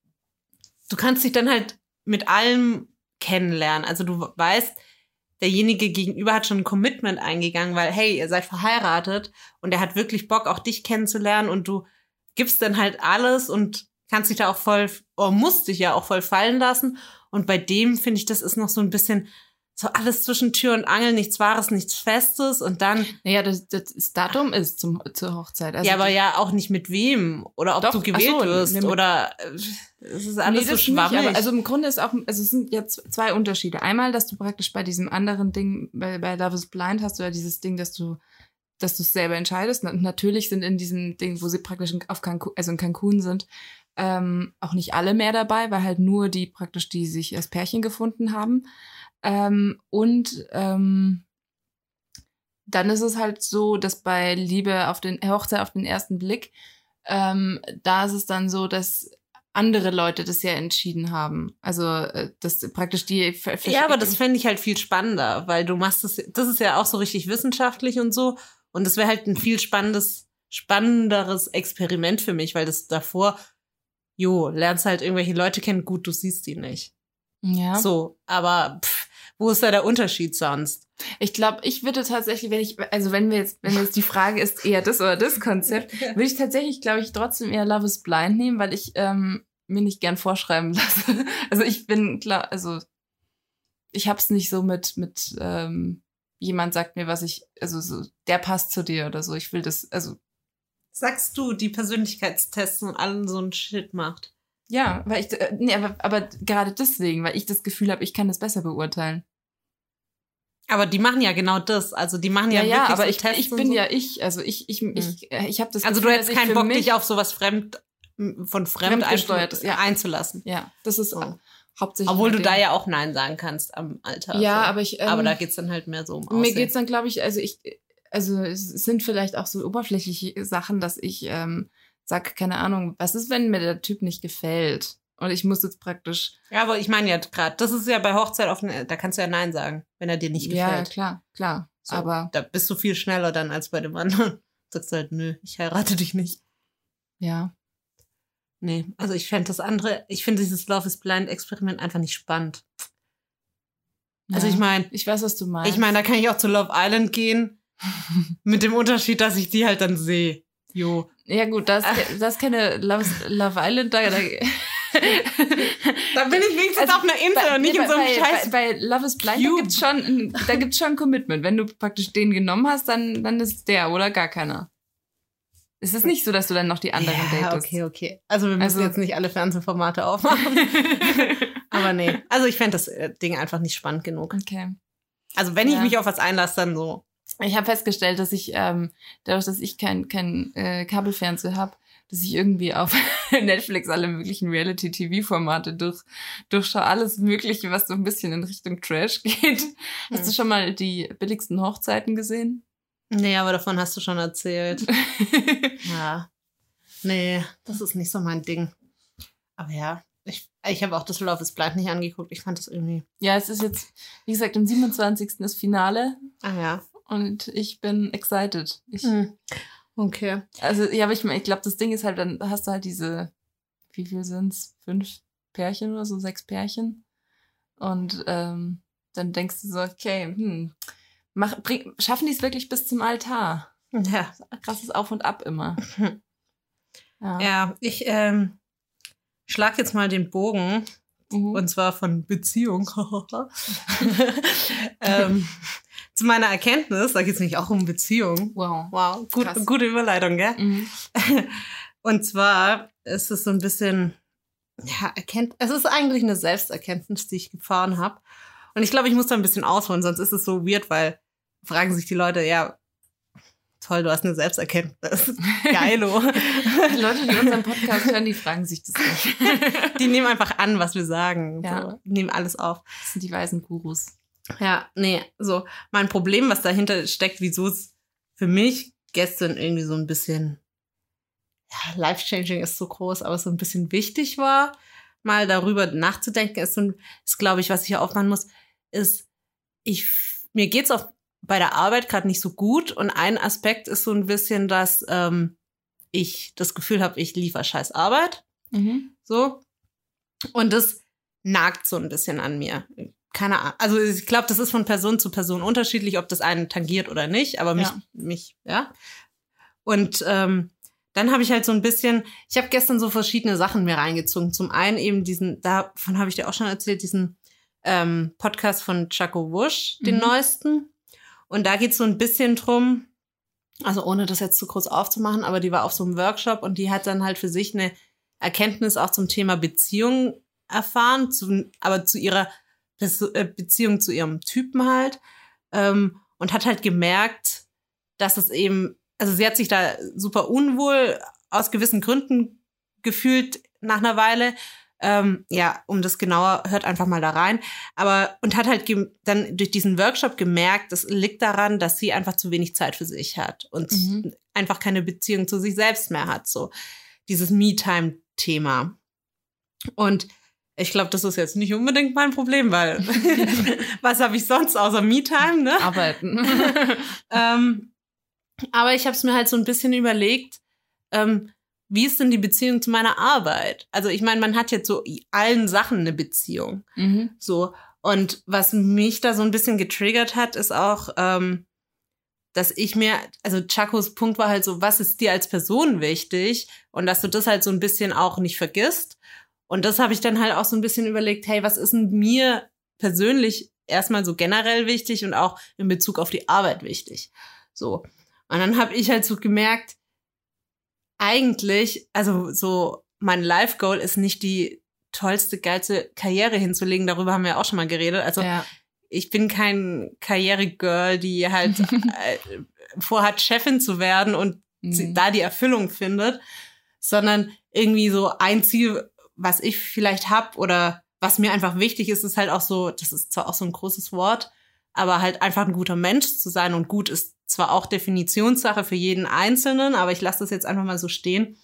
du kannst dich dann halt mit allem kennenlernen. Also du weißt, derjenige gegenüber hat schon ein Commitment eingegangen, weil, hey, ihr seid verheiratet und er hat wirklich Bock, auch dich kennenzulernen und du gibst dann halt alles und kannst dich da auch voll, oder musst dich ja auch voll fallen lassen. Und bei dem finde ich, das ist noch so ein bisschen so alles zwischen Tür und Angel, nichts Wahres, nichts Festes und dann, Naja, das, das Datum ist zum, zur Hochzeit. Also ja, aber ja auch nicht mit wem oder ob Doch, du gewählt so, wirst nee, mit- oder äh, es ist alles so das nicht, schwammig. aber also im Grunde ist auch, also es sind jetzt zwei Unterschiede. Einmal, dass du praktisch bei diesem anderen Ding, bei, bei Love is Blind hast du ja dieses Ding, dass du dass du es selber entscheidest. Und natürlich sind in diesem Ding, wo sie praktisch in- auf Cancun, also in Cancun sind, ähm, auch nicht alle mehr dabei, weil halt nur die praktisch, die sich als Pärchen gefunden haben. Ähm, und ähm, dann ist es halt so, dass bei Liebe auf den Hochzeit auf den ersten Blick, ähm, da ist es dann so, dass andere Leute das ja entschieden haben. Also äh, das praktisch die ver- Ja, aber das fände ich halt viel spannender, weil du machst es, das ist ja auch so richtig wissenschaftlich und so. Und das wäre halt ein viel spannendes, spannenderes Experiment für mich, weil das davor, jo, lernst halt irgendwelche Leute kennen, gut, du siehst die nicht. ja. So, aber pff, wo ist da der Unterschied sonst? Ich glaube, ich würde tatsächlich, wenn ich, also wenn wir jetzt, wenn jetzt die Frage ist, eher das oder das Konzept, würde ich tatsächlich, glaube ich, trotzdem eher Love is Blind nehmen, weil ich ähm, mir nicht gern vorschreiben lasse. Also ich bin klar, also ich hab's nicht so mit, mit ähm, jemand sagt mir, was ich, also so, der passt zu dir oder so. Ich will das, also Sagst du, die Persönlichkeitstests und allen so ein Shit macht? ja, weil ich, äh, nee, aber, aber gerade deswegen, weil ich das Gefühl habe, ich kann das besser beurteilen. Aber die machen ja genau das. Also die machen ja, Ja, ja, wirklich aber so ich, Tests ich bin so. ja ich, also ich, ich, ich, äh, ich habe das Also du Gefühl, hättest ich keinen Bock, dich auf sowas fremd von fremd Fremdgesteuertes, einzu- ja. einzulassen. Ja, das ist So. Hauptsächlich. Obwohl du da ja auch Nein sagen kannst am Alter. Ja, so. aber ich. Ähm, aber da geht's dann halt mehr so um Aussehen. Mir geht's dann, glaube ich, also ich, also es sind vielleicht auch so oberflächliche Sachen, dass ich ähm, sag, keine Ahnung, was ist, wenn mir der Typ nicht gefällt? Und ich muss jetzt praktisch. Ja, aber ich meine ja gerade, das ist ja bei Hochzeit offen, da kannst du ja Nein sagen, wenn er dir nicht Ja, gefällt. klar, klar. So, Aber da bist du viel schneller dann als bei dem anderen. Sagst du halt, nö, ich heirate dich nicht. ja. Nee, also ich fände das andere, ich finde dieses Love is Blind Experiment einfach nicht spannend. Also ja. ich meine, ich weiß, was du meinst. ich meine, da kann ich auch zu Love Island gehen, mit dem Unterschied, dass ich die halt dann sehe. Jo. ja gut, das, das keine Love, Love Island da. da Da bin ich wenigstens Also auf einer Insel und nicht nee, in so einem bei, Scheiß. Bei, bei Love is Blind, da Cube. gibt's schon, ein- da gibt's schon ein Commitment. Wenn du praktisch den genommen hast, dann, dann ist der oder gar keiner. Es ist nicht so, dass du dann noch die anderen ja, datest. okay, okay. Also wir müssen Also- jetzt nicht alle Fernsehformate aufmachen. Aber nee. Also ich fände das äh, Ding einfach nicht spannend genug. Okay. Also wenn ich Ja. mich auf was einlasse, dann so. Ich habe festgestellt, dass ich, ähm, dadurch, dass ich kein, kein äh, Kabelfernseher habe, dass ich irgendwie auf Netflix alle möglichen Reality-TV-Formate durch, durchschaue. Alles Mögliche, was so ein bisschen in Richtung Trash geht. Hast du schon mal die billigsten Hochzeiten gesehen? Nee, aber davon hast du schon erzählt. Ja. Nee, das ist nicht so mein Ding. Aber ja, ich, ich habe auch das Love is Blind nicht angeguckt. Ich fand das irgendwie. ja, es ist jetzt, wie gesagt, am 27. ist Finale Ah ja. und ich bin excited. Ich, Hm. Okay. Also, ja, aber ich, ich glaube, das Ding ist halt, dann hast du halt diese, wie viel sind's? Fünf Pärchen oder so, sechs Pärchen. Und ähm, dann denkst du so, okay, hm, mach, bring, schaffen die es wirklich bis zum Altar? Ja. Krasses Auf und Ab immer. Ja. Ja, ich ähm, schlag jetzt mal den Bogen Mhm. und zwar von Beziehung ähm, zu meiner Erkenntnis. Da geht es nämlich auch um Beziehung. wow. Wow, gut, gute Überleitung, gell? Mhm. Und zwar ist es so ein bisschen, ja, erkennt, es ist eigentlich eine Selbsterkenntnis, die ich gefahren habe. Und ich glaube, ich muss da ein bisschen ausholen, sonst ist es so weird, weil fragen sich die Leute, ja, toll, du hast eine Selbsterkenntnis. Geilo. Die Leute, die unseren Podcast hören, die fragen sich das nicht. die nehmen einfach an, was wir sagen. Ja. So, nehmen alles auf. Das sind die weisen Gurus. Ja, nee, so mein Problem, was dahinter steckt, wieso es für mich gestern irgendwie so ein bisschen, ja, life-changing ist so groß, aber so ein bisschen wichtig war, mal darüber nachzudenken, ist, ist glaube ich, was ich hier aufmachen muss, ist, ich, mir geht's auch bei der Arbeit gerade nicht so gut und ein Aspekt ist so ein bisschen, dass ähm, ich das Gefühl habe, ich liefere scheiß Arbeit. Mhm. So. Und das nagt so ein bisschen an mir. Keine Ahnung. Also ich glaube, das ist von Person zu Person unterschiedlich, ob das einen tangiert oder nicht, aber mich, Ja. mich, ja. Und ähm, dann habe ich halt so ein bisschen, ich habe gestern so verschiedene Sachen mir reingezogen. Zum einen eben diesen, davon habe ich dir auch schon erzählt, diesen ähm, Podcast von Chaco Wusch, den Mhm. neuesten. Und da geht es so ein bisschen drum, also ohne das jetzt zu groß aufzumachen, aber die war auf so einem Workshop und die hat dann halt für sich eine Erkenntnis auch zum Thema Beziehung erfahren, zu, aber zu ihrer äh, Beziehung zu ihrem Typen halt. Ähm, und hat halt gemerkt, dass es eben, also sie hat sich da super unwohl aus gewissen Gründen gefühlt nach einer Weile. Ähm, ja, um das genauer, hört einfach mal da rein. Aber und hat halt dann durch diesen Workshop gemerkt, das liegt daran, dass sie einfach zu wenig Zeit für sich hat und Mhm. einfach keine Beziehung zu sich selbst mehr hat. So dieses Me-Time-Thema. Und ich glaube, das ist jetzt nicht unbedingt mein Problem, weil was habe ich sonst außer Me-Time, ne? Arbeiten. ähm, aber ich habe es mir halt so ein bisschen überlegt, ähm, wie ist denn die Beziehung zu meiner Arbeit? Also ich meine, man hat jetzt so allen Sachen eine Beziehung. mhm. So. Und was mich da so ein bisschen getriggert hat, ist auch, ähm, dass ich mir, also Chakos Punkt war halt so, was ist dir als Person wichtig? Und dass du das halt so ein bisschen auch nicht vergisst. Und das habe ich dann halt auch so ein bisschen überlegt, hey, was ist denn mir persönlich erstmal so generell wichtig und auch in Bezug auf die Arbeit wichtig? So. Und dann habe ich halt so gemerkt, eigentlich, also so mein Life Goal ist nicht die tollste, geilste Karriere hinzulegen. Darüber haben wir auch schon mal geredet. Also ja. ich bin kein Karrieregirl, die halt äh, vorhat, Chefin zu werden und Mhm. da die Erfüllung findet, sondern irgendwie so ein Ziel, was ich vielleicht hab oder was mir einfach wichtig ist, ist halt auch so, das ist zwar auch so ein großes Wort, aber halt einfach ein guter Mensch zu sein und gut ist zwar auch Definitionssache für jeden Einzelnen, aber ich lasse das jetzt einfach mal so stehen.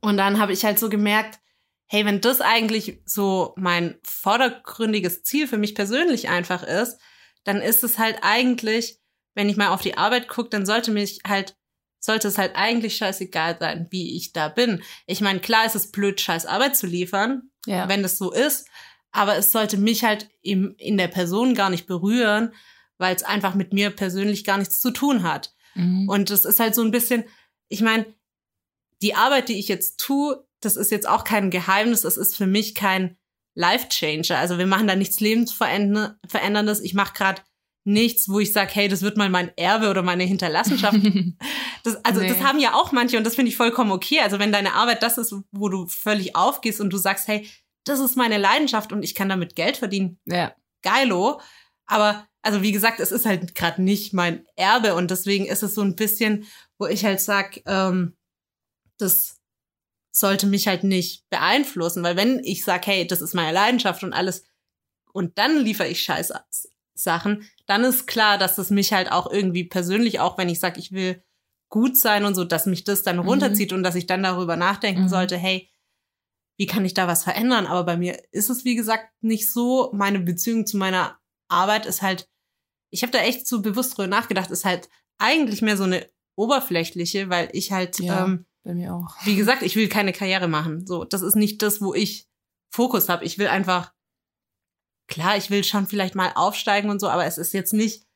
Und dann habe ich halt so gemerkt, hey, wenn das eigentlich so mein vordergründiges Ziel für mich persönlich einfach ist, dann ist es halt eigentlich, wenn ich mal auf die Arbeit gucke, dann sollte mich halt, sollte es halt eigentlich scheißegal sein, wie ich da bin. Ich meine, klar ist es blöd, scheiß Arbeit zu liefern, ja. wenn das so ist, aber es sollte mich halt im, in der Person gar nicht berühren, weil es einfach mit mir persönlich gar nichts zu tun hat. Mhm. Und das ist halt so ein bisschen, ich meine, die Arbeit, die ich jetzt tue, das ist jetzt auch kein Geheimnis, das ist für mich kein Life-Changer. Also wir machen da nichts Lebensveränderndes. Ich mache gerade nichts, wo ich sage, hey, das wird mal mein Erbe oder meine Hinterlassenschaft. Das, also Nee. das haben ja auch manche und das finde ich vollkommen okay. Also wenn deine Arbeit das ist, wo du völlig aufgehst und du sagst, hey, das ist meine Leidenschaft und ich kann damit Geld verdienen, ja. geilo. Aber also wie gesagt, es ist halt gerade nicht mein Erbe und deswegen ist es so ein bisschen, wo ich halt sag, ähm, das sollte mich halt nicht beeinflussen, weil wenn ich sag, hey, das ist meine Leidenschaft und alles und dann liefere ich scheiß Sachen, dann ist klar, dass das mich halt auch irgendwie persönlich, auch wenn ich sag, ich will gut sein und so, dass mich das dann Mhm. runterzieht und dass ich dann darüber nachdenken Mhm. sollte, hey, wie kann ich da was verändern? Aber bei mir ist es, wie gesagt, nicht so. Meine Beziehung zu meiner Arbeit ist halt, ich habe da echt so bewusst drüber nachgedacht, ist halt eigentlich mehr so eine oberflächliche, weil ich halt, Ja. ähm, Bei mir auch. wie gesagt, ich will keine Karriere machen. So, das ist nicht das, wo ich Fokus habe. Ich will einfach, klar, ich will schon vielleicht mal aufsteigen und so, aber es ist jetzt nicht,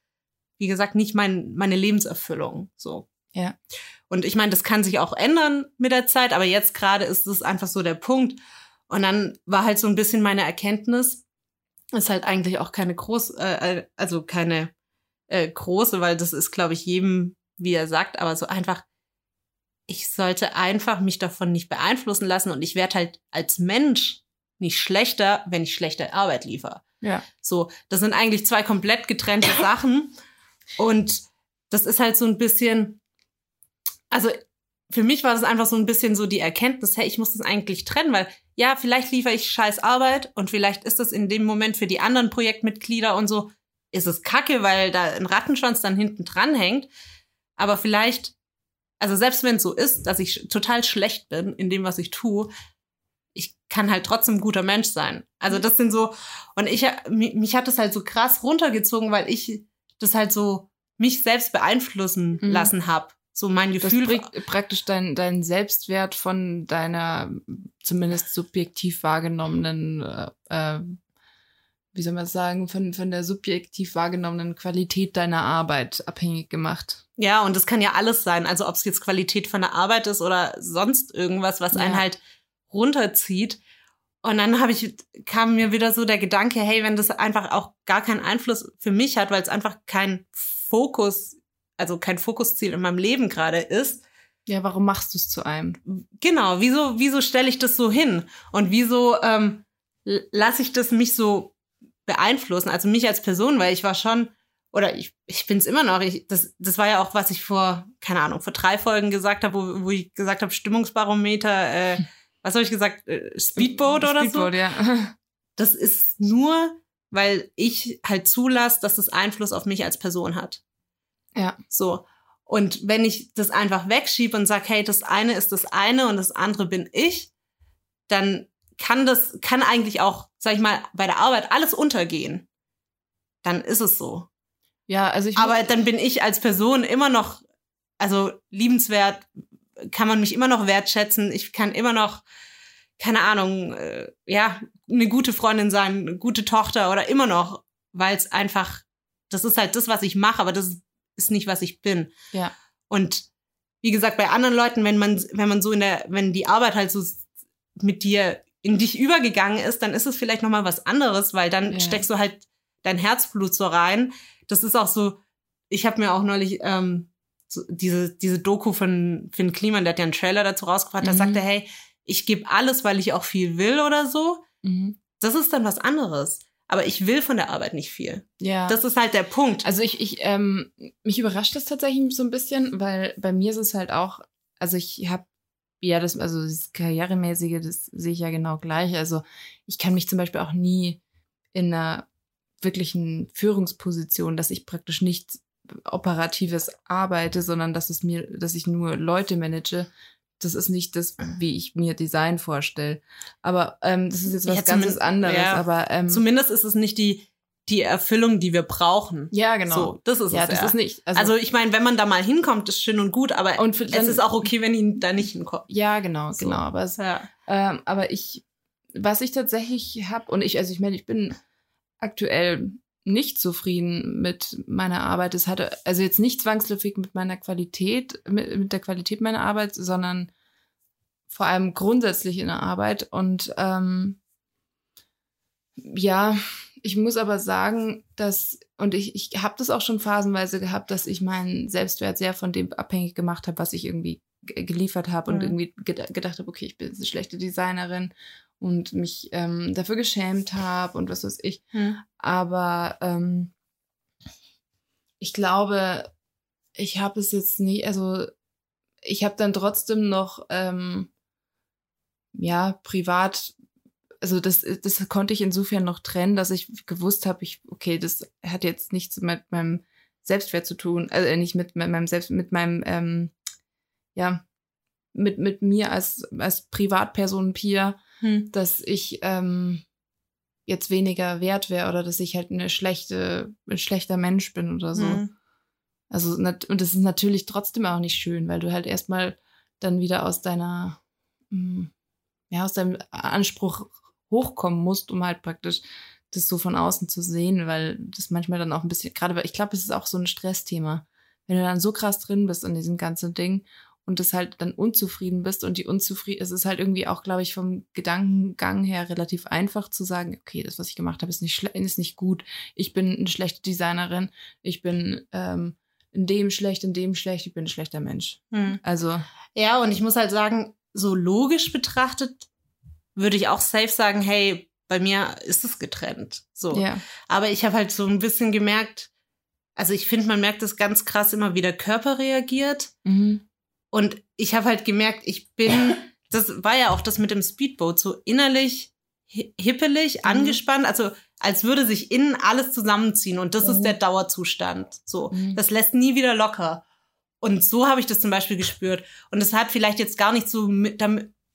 wie gesagt, nicht mein, meine Lebenserfüllung. So. Ja. Und ich meine, das kann sich auch ändern mit der Zeit, aber jetzt gerade ist es einfach so der Punkt. Und dann war halt so ein bisschen meine Erkenntnis, ist halt eigentlich auch keine groß, äh, äh, also keine äh, große, weil das ist, glaube ich, jedem, wie er sagt, aber so einfach, ich sollte einfach mich davon nicht beeinflussen lassen und ich werde halt als Mensch nicht schlechter, wenn ich schlechte Arbeit liefere. Ja. So, das sind eigentlich zwei komplett getrennte Sachen. Und das ist halt so ein bisschen, also für mich war das einfach so ein bisschen so die Erkenntnis, hey, ich muss das eigentlich trennen, weil ja, vielleicht liefere ich scheiß Arbeit und vielleicht ist das in dem Moment für die anderen Projektmitglieder und so, ist es kacke, weil da ein Rattenschwanz dann hinten dran hängt. Aber vielleicht, also selbst wenn es so ist, dass ich total schlecht bin in dem, was ich tue, ich kann halt trotzdem ein guter Mensch sein. Also das sind so, und ich, mi- mich hat das halt so krass runtergezogen, weil ich das halt so mich selbst beeinflussen Mhm. lassen habe. So mein Das Gefühl. bringt praktisch deinen dein Selbstwert von deiner zumindest subjektiv wahrgenommenen, äh, äh, wie soll man sagen, von, von der subjektiv wahrgenommenen Qualität deiner Arbeit abhängig gemacht. Ja, und das kann ja alles sein. Also ob es jetzt Qualität von der Arbeit ist oder sonst irgendwas, was einen Ja. halt runterzieht. Und dann habe ich, kam mir wieder so der Gedanke, hey, wenn das einfach auch gar keinen Einfluss für mich hat, weil es einfach kein Fokus, also kein Fokusziel in meinem Leben gerade ist, Ja, warum machst du es zu einem? genau, wieso, wieso stelle ich das so hin? Und wieso ähm, lasse ich das mich so beeinflussen, also mich als Person, weil ich war schon, oder ich, ich bin es immer noch, ich, das, das war ja auch, was ich vor, keine Ahnung, vor drei Folgen gesagt habe, wo, wo ich gesagt habe, Stimmungsbarometer, äh, was habe ich gesagt, äh, Speedboat oder so? Speedboat, ja. Das ist nur, weil ich halt zulasse, dass es Einfluss auf mich als Person hat. Ja. So. Und wenn ich das einfach wegschiebe und sage, hey, das eine ist das eine und das andere bin ich, dann kann das, kann eigentlich auch, sag ich mal, bei der Arbeit alles untergehen. Dann ist es so. Ja, also ich Aber dann bin ich als Person immer noch, also liebenswert, kann man mich immer noch wertschätzen. Ich kann immer noch, keine Ahnung, äh, ja, eine gute Freundin sein, eine gute Tochter oder immer noch, weil es einfach, das ist halt das, was ich mache, aber das ist nicht, was ich bin. ja. Und wie gesagt, bei anderen Leuten, wenn man, wenn man so in der, wenn die Arbeit halt so mit dir in dich übergegangen ist, dann ist es vielleicht nochmal was anderes, weil dann Ja. steckst du halt dein Herzblut so rein. Das ist auch so, ich habe mir auch neulich ähm, so diese, diese Doku von Finn Kliman, der hat ja einen Trailer dazu rausgebracht, da Mhm. sagt er, hey, ich gebe alles, weil ich auch viel will oder so. Mhm. Das ist dann was anderes. Aber ich will von der Arbeit nicht viel. Ja. Das ist halt der Punkt. Also ich, ich, ähm, mich überrascht das tatsächlich so ein bisschen, weil bei mir ist es halt auch, also ich habe ja das, also das Karrieremäßige, das sehe ich ja genau gleich. Also ich kann mich zum Beispiel auch nie in einer wirklichen Führungsposition, dass ich praktisch nichts Operatives arbeite, sondern dass es mir, dass ich nur Leute manage. Das ist nicht das, wie ich mir Design vorstelle. Aber ähm, das ist jetzt was Ja, ganz anderes. ja. aber ähm, Zumindest ist es nicht die, die Erfüllung, die wir brauchen. ja, genau. So, das ist ja, es. das ja. ist nicht. Also, ich meine, wenn man da mal hinkommt, ist schön und gut, aber Und für- es dann- ist auch okay, wenn ich da nicht hinkomme. Ja, genau, So. genau. Aber, es, Ja. ähm, aber ich, was ich tatsächlich habe, und ich, also ich meine, ich bin aktuell nicht zufrieden mit meiner Arbeit. Es hatte also jetzt nicht zwangsläufig mit meiner Qualität, mit, mit der Qualität meiner Arbeit, sondern vor allem grundsätzlich in der Arbeit. Und ähm, ja, ich muss aber sagen, dass, und ich, ich habe das auch schon phasenweise gehabt, dass ich meinen Selbstwert sehr von dem abhängig gemacht habe, was ich irgendwie ge- geliefert habe und Mhm. irgendwie ged gedacht habe, okay, ich bin eine schlechte Designerin und mich ähm, dafür geschämt habe und was weiß ich. Hm. Aber ähm, ich glaube, ich habe es jetzt nicht, also ich habe dann trotzdem noch, ähm, ja, privat, also das, das konnte ich insofern noch trennen, dass ich gewusst habe, ich, okay, das hat jetzt nichts mit meinem Selbstwert zu tun, also äh, nicht mit meinem Selbst, mit meinem, ähm, ja, mit, mit mir als, als Privatperson Pia, Hm. dass ich ähm, jetzt weniger wert wäre oder dass ich halt eine schlechte, ein schlechter Mensch bin oder so. Hm. Also, und das ist natürlich trotzdem auch nicht schön, weil du halt erstmal dann wieder aus deiner, mm, ja, aus deinem Anspruch hochkommen musst, um halt praktisch das so von außen zu sehen, weil das manchmal dann auch ein bisschen, gerade weil ich glaube, es ist auch so ein Stressthema. Wenn du dann so krass drin bist in diesem ganzen Ding und das halt dann unzufrieden bist und die Unzufrieden, es ist halt irgendwie auch, glaube ich, vom Gedankengang her relativ einfach zu sagen, okay, das, was ich gemacht habe, ist nicht schle- ist nicht gut. Ich bin eine schlechte Designerin. Ich bin ähm, in dem schlecht, in dem schlecht. Ich bin ein schlechter Mensch. Hm. Also Ja, und ich muss halt sagen, so logisch betrachtet würde ich auch safe sagen, hey, bei mir ist es getrennt. So. ja, Aber ich habe halt so ein bisschen gemerkt, also ich finde, man merkt das ganz krass immer, wie der Körper reagiert. mhm. Und ich habe halt gemerkt, ich bin, das war ja auch das mit dem Speedboat, so innerlich hi- hippelig, Mhm. angespannt, also als würde sich innen alles zusammenziehen und das ist Mhm. der Dauerzustand. So, Mhm. das lässt nie wieder locker. Und so habe ich das zum Beispiel gespürt. Und es hat vielleicht jetzt gar nicht so mit,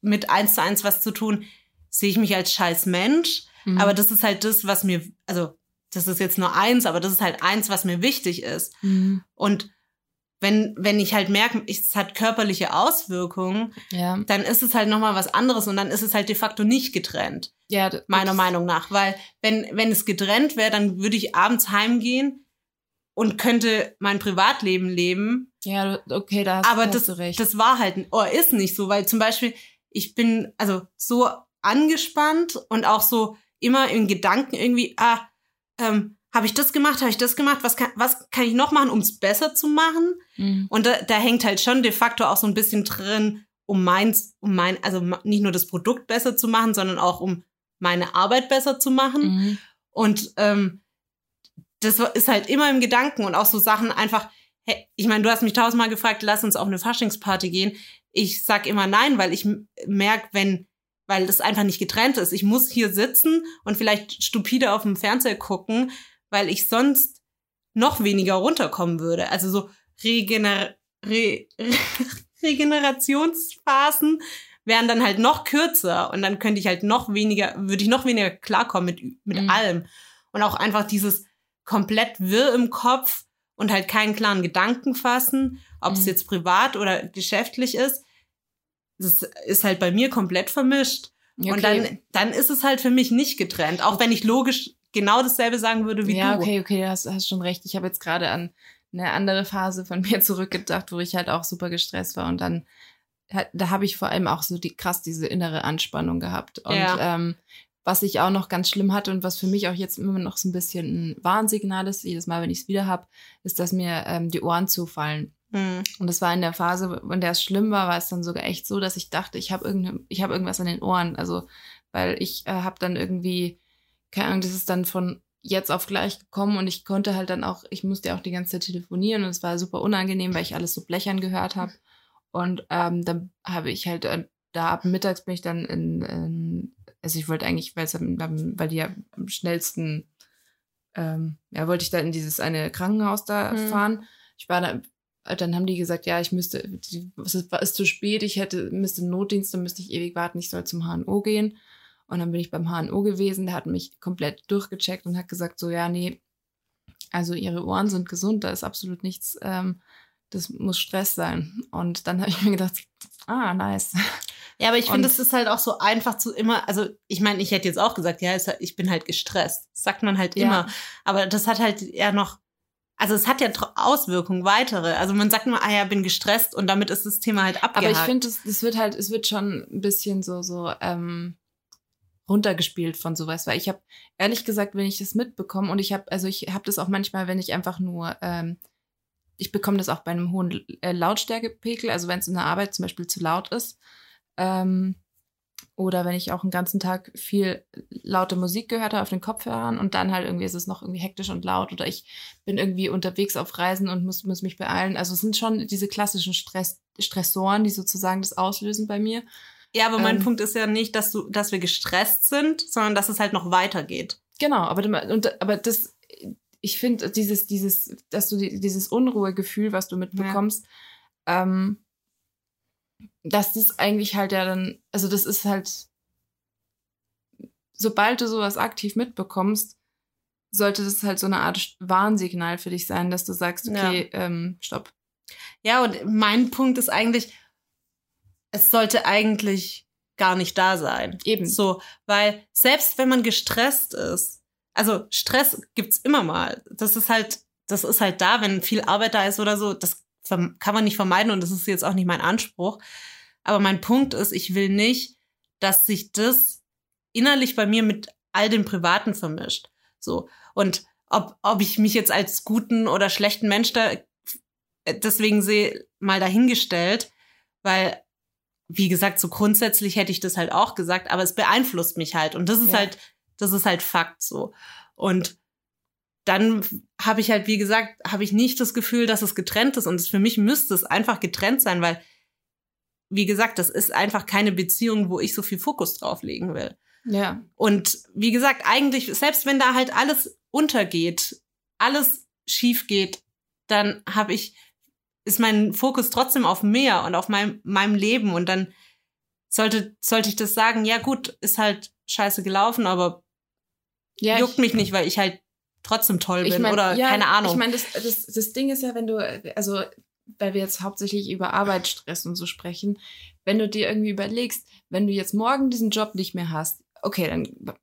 mit eins zu eins was zu tun, sehe ich mich als scheiß Mensch, Mhm. aber das ist halt das, was mir, also das ist jetzt nur eins, aber das ist halt eins, was mir wichtig ist. Mhm. Und wenn, wenn ich halt merke, es hat körperliche Auswirkungen, ja, dann ist es halt nochmal was anderes und dann ist es halt de facto nicht getrennt, ja, meiner Meinung nach. Weil wenn, wenn es getrennt wäre, dann würde ich abends heimgehen und könnte mein Privatleben leben. Ja, okay, da hast, Aber da das, hast du recht. das war halt, oder ist nicht so, weil zum Beispiel, ich bin also so angespannt und auch so immer in Gedanken irgendwie, ah, ähm, habe ich das gemacht, habe ich das gemacht, was kann, was kann ich noch machen, um es besser zu machen? Mhm. Und da, da hängt halt schon de facto auch so ein bisschen drin, um meins, um mein, also nicht nur das Produkt besser zu machen, sondern auch um meine Arbeit besser zu machen. Mhm. Und ähm, das ist halt immer im Gedanken und auch so Sachen einfach, hey, ich meine, du hast mich tausendmal gefragt, lass uns auf eine Faschingsparty gehen. Ich sag immer nein, weil ich merke, wenn, weil das einfach nicht getrennt ist. Ich muss hier sitzen und vielleicht stupide auf dem Fernseher gucken, weil ich sonst noch weniger runterkommen würde. Also so Regener Re Re Regenerationsphasen wären dann halt noch kürzer und dann könnte ich halt noch weniger, würde ich noch weniger klarkommen mit, mit Mhm. allem. Und auch einfach dieses komplett wirr im Kopf und halt keinen klaren Gedanken fassen, ob es Mhm. jetzt privat oder geschäftlich ist. Das ist halt bei mir komplett vermischt. Ja, Und okay. dann, dann ist es halt für mich nicht getrennt, auch wenn ich logisch genau dasselbe sagen würde wie ja, du. okay, okay, du hast, hast schon recht. Ich habe jetzt gerade an eine andere Phase von mir zurückgedacht, wo ich halt auch super gestresst war und dann da habe ich vor allem auch so die krass diese innere Anspannung gehabt und Ja. ähm, was ich auch noch ganz schlimm hatte und was für mich auch jetzt immer noch so ein bisschen ein Warnsignal ist, jedes Mal, wenn ich es wieder habe, ist, dass mir ähm, die Ohren zufallen. Hm. Und das war in der Phase, in der es schlimm war, war es dann sogar echt so, dass ich dachte, ich habe irgende, ich habe irgendwas an den Ohren. Also, weil ich äh, habe dann irgendwie, keine Ahnung, das ist dann von jetzt auf gleich gekommen und ich konnte halt dann auch, ich musste ja auch die ganze Zeit telefonieren und es war super unangenehm, weil ich alles so blechern gehört habe. Und ähm, dann habe ich halt, äh, da ab mittags bin ich dann in, in also ich wollte eigentlich, weil es weil die ja am schnellsten, ähm, ja, wollte ich da in dieses eine Krankenhaus da Hm. fahren. Ich war da, dann haben die gesagt, ja, ich müsste, die- es ist, ist zu spät, ich hätte, müsste einen Notdienst, dann müsste ich ewig warten, ich soll zum HNO gehen. Und dann bin ich beim HNO gewesen, der hat mich komplett durchgecheckt und hat gesagt, so, ja, nee, also ihre Ohren sind gesund, da ist absolut nichts, ähm, das muss Stress sein. Und dann habe ich mir gedacht, ah, nice. Ja, aber ich finde, es ist halt auch so einfach zu immer, also ich meine, ich hätte jetzt auch gesagt, ja, es- ich bin halt gestresst. Das sagt man halt Ja. immer. Aber das hat halt eher noch, also es hat ja Auswirkungen, weitere. Also man sagt immer, ah ja, bin gestresst und damit ist das Thema halt Aber abgehakt. ich finde, es, es wird halt, es wird schon ein bisschen so, so ähm, runtergespielt von sowas, weil ich habe ehrlich gesagt, wenn ich das mitbekomme und ich habe, also ich habe das auch manchmal, wenn ich einfach nur, ähm, ich bekomme das auch bei einem hohen äh, Lautstärkepegel, also wenn es in der Arbeit zum Beispiel zu laut ist, ähm, oder wenn ich auch einen ganzen Tag viel laute Musik gehört habe auf den Kopfhörern und dann halt irgendwie ist es noch irgendwie hektisch und laut oder ich bin irgendwie unterwegs auf Reisen und muss, muss mich beeilen. Also es sind schon diese klassischen Stress, Stressoren, die sozusagen das auslösen bei mir. Ja, aber mein ähm, Punkt ist ja nicht, dass du, dass wir gestresst sind, sondern dass es halt noch weitergeht. Genau, aber, und, aber das, ich finde, dieses, dieses, dass du die, dieses Unruhegefühl, was du mitbekommst, ähm, dass das eigentlich halt ja dann, also das ist halt, sobald du sowas aktiv mitbekommst, sollte das halt so eine Art Warnsignal für dich sein, dass du sagst, okay, ähm, stopp. Ja, und mein Punkt ist eigentlich, es sollte eigentlich gar nicht da sein. Eben. So, weil selbst wenn man gestresst ist, also Stress gibt's immer mal. Das ist halt, das ist halt da, wenn viel Arbeit da ist oder so, das kann man nicht vermeiden und das ist jetzt auch nicht mein Anspruch. Aber mein Punkt ist, ich will nicht, dass sich das innerlich bei mir mit all dem Privaten vermischt. So. Und ob, ob ich mich jetzt als guten oder schlechten Mensch da deswegen sehe, mal dahingestellt, weil, wie gesagt, so grundsätzlich hätte ich das halt auch gesagt, aber es beeinflusst mich halt. Und das ist Ja. halt, das ist halt Fakt so. Und dann habe ich halt, wie gesagt, habe ich nicht das Gefühl, dass es getrennt ist. Und es, für mich müsste es einfach getrennt sein, weil, wie gesagt, das ist einfach keine Beziehung, wo ich so viel Fokus drauf legen will. Ja. Und wie gesagt, eigentlich, selbst wenn da halt alles untergeht, alles schief geht, dann habe ich, ist mein Fokus trotzdem auf mir und auf mein, meinem Leben. Und dann sollte, sollte ich das sagen, ja gut, ist halt scheiße gelaufen, aber ja juckt mich nicht, weil ich halt trotzdem toll bin Ich mein, oder ja, keine Ahnung. Ich meine, das, das, das Ding ist ja, wenn du, also, weil wir jetzt hauptsächlich über Arbeitsstress und so sprechen, wenn du dir irgendwie überlegst, wenn du jetzt morgen diesen Job nicht mehr hast, okay, dann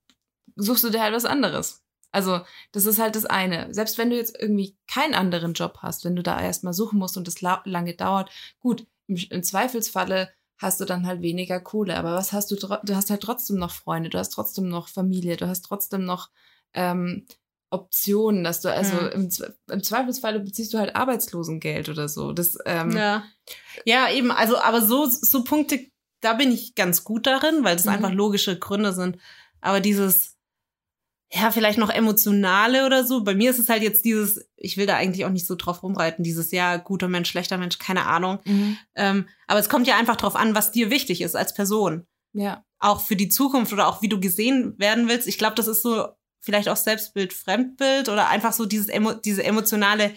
suchst du dir halt was anderes. Also, das ist halt das eine. Selbst wenn du jetzt irgendwie keinen anderen Job hast, wenn du da erstmal suchen musst und das la lange dauert, gut, im, im Zweifelsfalle hast du dann halt weniger Kohle. Aber was hast du? Du hast halt trotzdem noch Freunde, du hast trotzdem noch Familie, du hast trotzdem noch ähm, Optionen, dass du, also Mhm. im, im Zweifelsfalle beziehst du halt Arbeitslosengeld oder so. Das, ähm, ja. ja, eben, also, aber so, so Punkte, da bin ich ganz gut darin, weil das Mhm. einfach logische Gründe sind. Aber dieses, ja, vielleicht noch emotionale oder so. Bei mir ist es halt jetzt dieses, ich will da eigentlich auch nicht so drauf rumreiten, dieses, ja, guter Mensch, schlechter Mensch, keine Ahnung. Mhm. Ähm, aber es kommt ja einfach drauf an, was dir wichtig ist als Person. ja. Auch für die Zukunft oder auch wie du gesehen werden willst. Ich glaube, das ist so vielleicht auch Selbstbild, Fremdbild oder einfach so dieses emo diese emotionale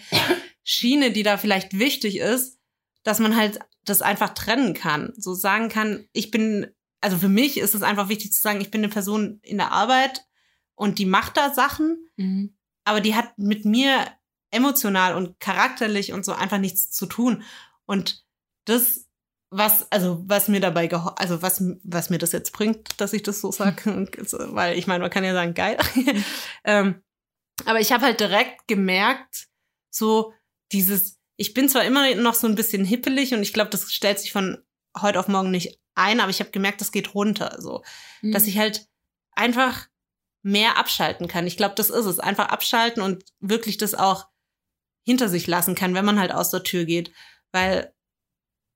Schiene, die da vielleicht wichtig ist, dass man halt das einfach trennen kann. So sagen kann, ich bin, also für mich ist es einfach wichtig zu sagen, ich bin eine Person in der Arbeit und die macht da Sachen, Mhm. aber die hat mit mir emotional und charakterlich und so einfach nichts zu tun. Und das, was, also was mir dabei also was, was mir das jetzt bringt, dass ich das so sage, so, weil ich meine, man kann ja sagen, geil. ähm, aber ich habe halt direkt gemerkt, so dieses, ich bin zwar immer noch so ein bisschen hippelig und ich glaube, das stellt sich von heute auf morgen nicht ein, aber ich habe gemerkt, das geht runter, so Mhm. dass ich halt einfach mehr abschalten kann. Ich glaube, das ist es. Einfach abschalten und wirklich das auch hinter sich lassen kann, wenn man halt aus der Tür geht. Weil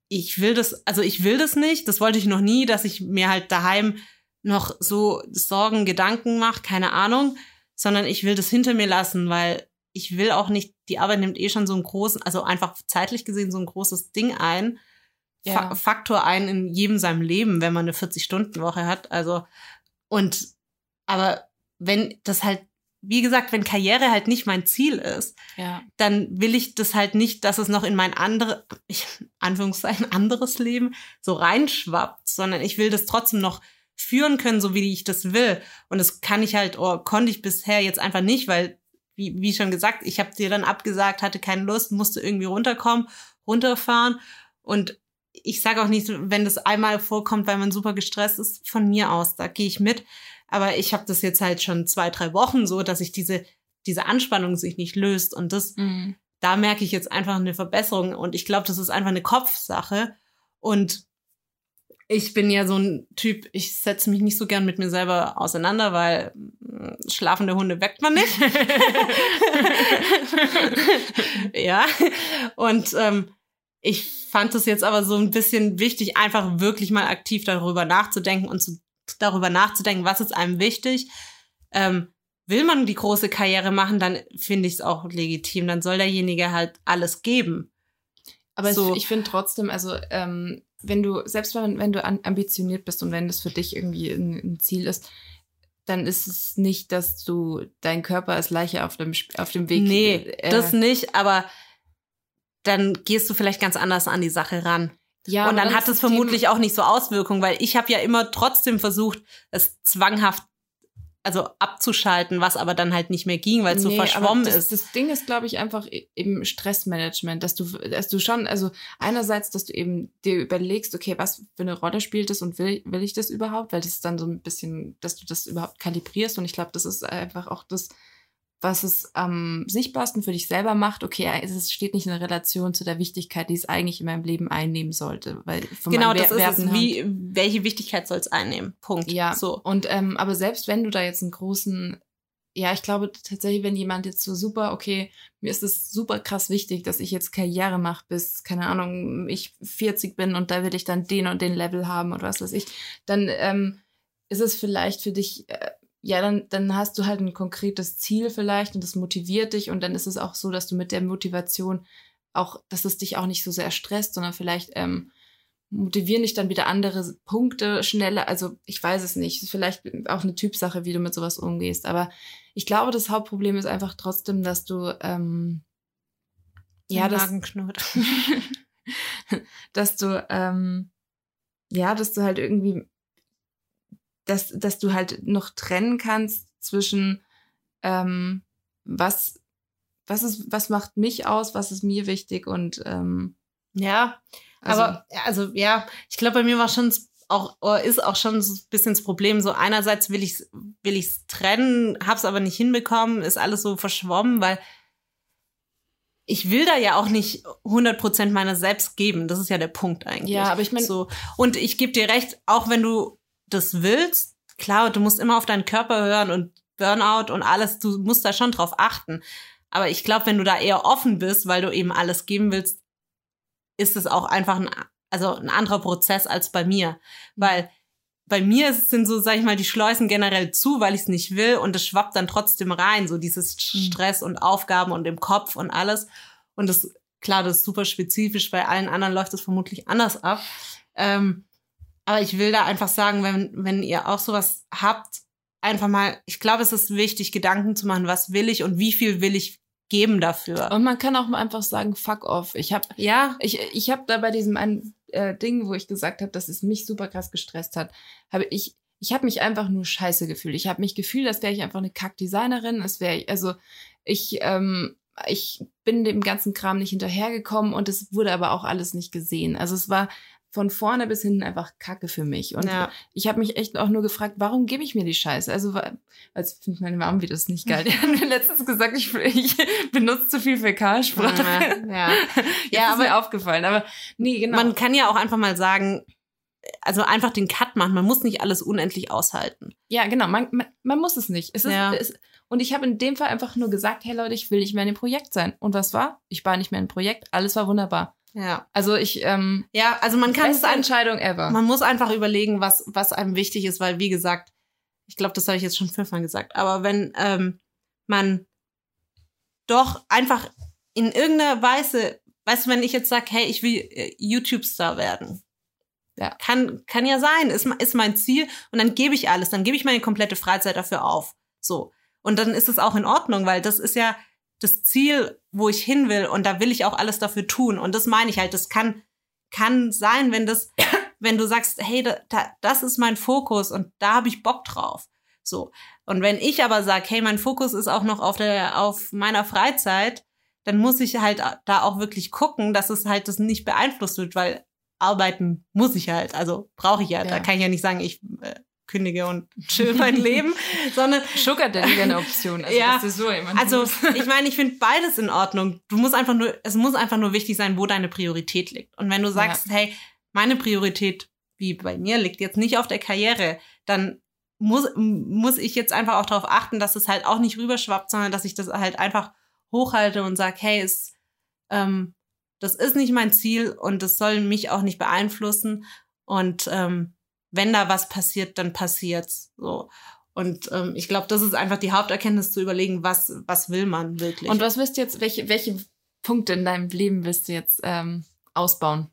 ich will das, also ich will das nicht, das wollte ich noch nie, dass ich mir halt daheim noch so Sorgen, Gedanken mache, keine Ahnung, sondern ich will das hinter mir lassen, weil ich will auch nicht, die Arbeit nimmt eh schon so einen großen, also einfach zeitlich gesehen so ein großes Ding ein, Ja. Fa Faktor ein in jedem seinem Leben, wenn man eine 40-Stunden-Woche hat. Also, und, aber wenn das halt, wie gesagt, wenn Karriere halt nicht mein Ziel ist, ja. dann will ich das halt nicht, dass es noch in mein andere, ich, Anführungszeichen, anderes Leben so reinschwappt, sondern ich will das trotzdem noch führen können, so wie ich das will. Und das kann ich halt, oder konnte ich bisher jetzt einfach nicht, weil, wie, wie schon gesagt, ich habe dir dann abgesagt, hatte keine Lust, musste irgendwie runterkommen, runterfahren. Und ich sage auch nicht, wenn das einmal vorkommt, weil man super gestresst ist, von mir aus, da gehe ich mit. Aber ich habe das jetzt halt schon zwei, drei Wochen so, dass ich diese, diese Anspannung sich nicht löst. Und das, Mhm. da merke ich jetzt einfach eine Verbesserung. Und ich glaube, das ist einfach eine Kopfsache. Und ich bin ja so ein Typ, ich setze mich nicht so gern mit mir selber auseinander, weil mm, schlafende Hunde weckt man nicht. ja. Und ähm, ich fand es jetzt aber so ein bisschen wichtig, einfach wirklich mal aktiv darüber nachzudenken und zu, darüber nachzudenken, was ist einem wichtig. Ähm, will man die große Karriere machen, dann finde ich es auch legitim. Dann soll derjenige halt alles geben. Aber So. ich, ich finde trotzdem, also ähm, wenn du, selbst wenn, wenn du ambitioniert bist und wenn das für dich irgendwie ein, ein Ziel ist, dann ist es nicht, dass du dein Körper als Leiche auf dem, auf dem Weg. nee, äh, das nicht, aber dann gehst du vielleicht ganz anders an die Sache ran. ja, und dann hat es vermutlich auch nicht so Auswirkungen, weil ich habe ja immer trotzdem versucht, es zwanghaft also abzuschalten, was aber dann halt nicht mehr ging, weil es so Nee, aber verschwommen das, ist. Das Ding ist, glaube ich, einfach im Stressmanagement, dass du, dass du schon, also einerseits, dass du eben dir überlegst, okay, was für eine Rolle spielt das und will, will ich das überhaupt? Weil das ist dann so ein bisschen, dass du das überhaupt kalibrierst und ich glaube, das ist einfach auch das, was es am sichtbarsten für dich selber macht. Okay, es steht nicht in Relation zu der Wichtigkeit, die es eigentlich in meinem Leben einnehmen sollte, weil von genau, das Wer- ist es. Werten Wie, welche Wichtigkeit soll es einnehmen? Punkt. ja, So. Und ähm, aber selbst wenn du da jetzt einen großen, ja, ich glaube tatsächlich, wenn jemand jetzt so super, okay, mir ist es super krass wichtig, dass ich jetzt Karriere mache, bis, keine Ahnung, ich 40 bin und da will ich dann den und den Level haben oder was weiß ich, dann ähm, ist es vielleicht für dich, äh, ja, dann, dann hast du halt ein konkretes Ziel vielleicht und das motiviert dich und dann ist es auch so, dass du mit der Motivation auch, dass es dich auch nicht so sehr stresst, sondern vielleicht ähm, motivieren dich dann wieder andere Punkte schneller. Also ich weiß es nicht. Vielleicht auch eine Typsache, wie du mit sowas umgehst. Aber ich glaube, das Hauptproblem ist einfach trotzdem, dass du ähm, ja, das, Magen knurrt. dass du ähm, ja, dass du halt irgendwie, dass, dass du halt noch trennen kannst zwischen ähm, was, was ist, was macht mich aus, was ist mir wichtig und ähm, Ja, also, aber also ja, ich glaube, bei mir war schon auch ist auch schon so ein bisschen das Problem. So einerseits will ich will ich's trennen, hab's aber nicht hinbekommen, ist alles so verschwommen, weil ich will da ja auch nicht 100% meiner selbst geben. Das ist ja der Punkt eigentlich. Ja, aber ich mein- so und ich gebe dir recht, auch wenn du das willst, klar, du musst immer auf deinen Körper hören und Burnout und alles, du musst da schon drauf achten. Aber ich glaube, wenn du da eher offen bist, weil du eben alles geben willst, ist es auch einfach ein, also ein anderer Prozess als bei mir. Weil bei mir sind so, sag ich mal, die Schleusen generell zu, weil ich es nicht will und es schwappt dann trotzdem rein, so dieses Stress und Aufgaben und im Kopf und alles. Und das, klar, das ist super spezifisch, bei allen anderen läuft es vermutlich anders ab. Ähm, aber ich will da einfach sagen, wenn, wenn ihr auch sowas habt, einfach mal, ich glaube, es ist wichtig, Gedanken zu machen, was will ich und wie viel will ich geben dafür. Und man kann auch mal einfach sagen, fuck off. Ich habe Ja, ich, ich habe da bei diesem einen äh, Ding, wo ich gesagt habe, dass es mich super krass gestresst hat, habe ich ich habe mich einfach nur scheiße gefühlt. Ich habe mich gefühlt, als wäre ich einfach eine Kackdesignerin. Es wäre also ich ähm, ich bin dem ganzen Kram nicht hinterhergekommen und es wurde aber auch alles nicht gesehen. Also es war von vorne bis hinten einfach Kacke für mich. Und ja. ich habe mich echt auch nur gefragt, warum gebe ich mir die Scheiße? Also, weil- als findet meine Mom wieder das nicht geil. Die hat mir letztens gesagt, ich, ich benutze zu viel Fäkalsprache. Ja. Ja, ist aber- mir aufgefallen. Aber nee, genau. Man kann ja auch einfach mal sagen, also einfach den Cut machen. Man muss nicht alles unendlich aushalten. ja, genau. Man, man, man muss es nicht. Es ist, Ja. es, und ich habe in dem Fall einfach nur gesagt, hey Leute, ich will nicht mehr in dem Projekt sein. Und was war? Ich war nicht mehr im Projekt. Alles war wunderbar. Ja. Also ich, ähm, Ja, also man kann es beste Entscheidung ever. man muss einfach überlegen, was, was einem wichtig ist, weil, wie gesagt, ich glaube, das habe ich jetzt schon fünfmal gesagt, aber wenn ähm, man doch einfach in irgendeiner Weise, weißt du, wenn ich jetzt sage, hey, ich will äh, YouTube-Star werden, Ja. kann, kann ja sein, ist, ist mein Ziel und dann gebe ich alles, dann gebe ich meine komplette Freizeit dafür auf. So. Und dann ist es auch in Ordnung, weil das ist ja das Ziel, wo ich hin will und da will ich auch alles dafür tun. Und das meine ich halt, das kann, kann sein, wenn das, wenn du sagst, hey, da, da, das ist mein Fokus und da habe ich Bock drauf. So. Und wenn ich aber sage, hey, mein Fokus ist auch noch auf der, auf meiner Freizeit, dann muss ich halt da auch wirklich gucken, dass es halt das nicht beeinflusst wird, weil arbeiten muss ich halt, also brauche ich ja. Da kann ich ja nicht sagen, ich äh, kündige und chill mein Leben, sondern Sugar Daddy wäre eine Option. Also, Ja. so also ich meine, ich finde beides in Ordnung. Du musst einfach nur, es muss einfach nur wichtig sein, wo deine Priorität liegt. Und wenn du sagst, hey, meine Priorität, wie bei mir, liegt jetzt nicht auf der Karriere, dann muss, muss ich jetzt einfach auch darauf achten, dass es halt auch nicht rüberschwappt, sondern dass ich das halt einfach hochhalte und sage, hey, es, ähm, das ist nicht mein Ziel und das soll mich auch nicht beeinflussen. Und ähm, wenn da was passiert, dann passiert's. So. Und ähm, ich glaube, das ist einfach die Haupterkenntnis zu überlegen, was, was will man wirklich. Und was willst du jetzt, welche, welche Punkte in deinem Leben willst du jetzt ähm, ausbauen?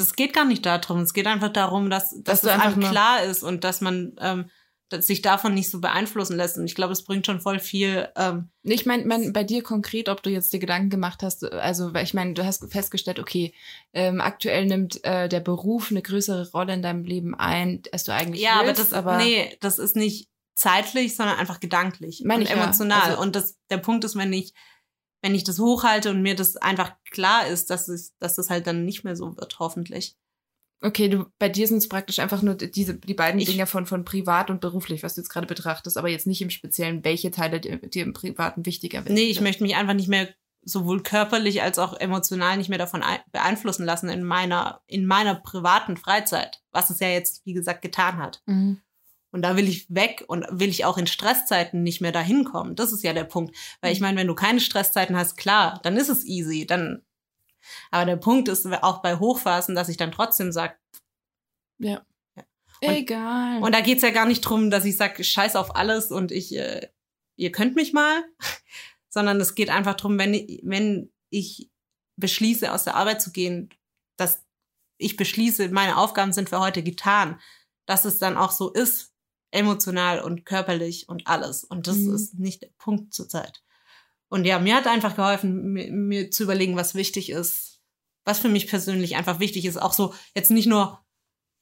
es geht gar nicht darum. Es geht einfach darum, dass, dass, Dass du es einfach klar ist und dass man ähm, sich davon nicht so beeinflussen lässt. Und ich glaube, es bringt schon voll viel. Ähm, Ich meine, mein, bei dir konkret, ob du jetzt dir Gedanken gemacht hast, also weil ich meine, du hast festgestellt, okay, ähm, aktuell nimmt äh, der Beruf eine größere Rolle in deinem Leben ein, als du eigentlich ja, aber willst, das, aber nee, das ist nicht zeitlich, sondern einfach gedanklich und ich ja. emotional. Also- und das, der Punkt ist, wenn ich, wenn ich das hochhalte und mir das einfach klar ist, dass es, dass das halt dann nicht mehr so wird, hoffentlich. Okay, du bei dir sind es praktisch einfach nur diese die beiden Ich- Dinge von von privat und beruflich, was du jetzt gerade betrachtest, aber jetzt nicht im Speziellen, welche Teile dir, dir im Privaten wichtiger werden. Nee, ich möchte mich einfach nicht mehr sowohl körperlich als auch emotional nicht mehr davon ein- beeinflussen lassen in meiner, in meiner privaten Freizeit, was es ja jetzt, wie gesagt, getan hat. Mhm. Und da will ich weg und will ich auch in Stresszeiten nicht mehr dahin kommen. Das ist ja der Punkt. Weil ich meine, wenn du keine Stresszeiten hast, klar, dann ist es easy. Dann, aber der Punkt ist auch bei Hochphasen, dass ich dann trotzdem sage, Ja. Ja. Egal. und da geht's ja gar nicht drum, dass ich sage, scheiß auf alles und ich, äh, ihr könnt mich mal, sondern es geht einfach drum, wenn ich, wenn ich beschließe, aus der Arbeit zu gehen, dass ich beschließe, meine Aufgaben sind für heute getan, dass es dann auch so ist, emotional und körperlich und alles. Und das Mhm. ist nicht der Punkt zurzeit. Und ja, mir hat einfach geholfen, mir, mir zu überlegen, was wichtig ist, was für mich persönlich einfach wichtig ist. Auch so jetzt nicht nur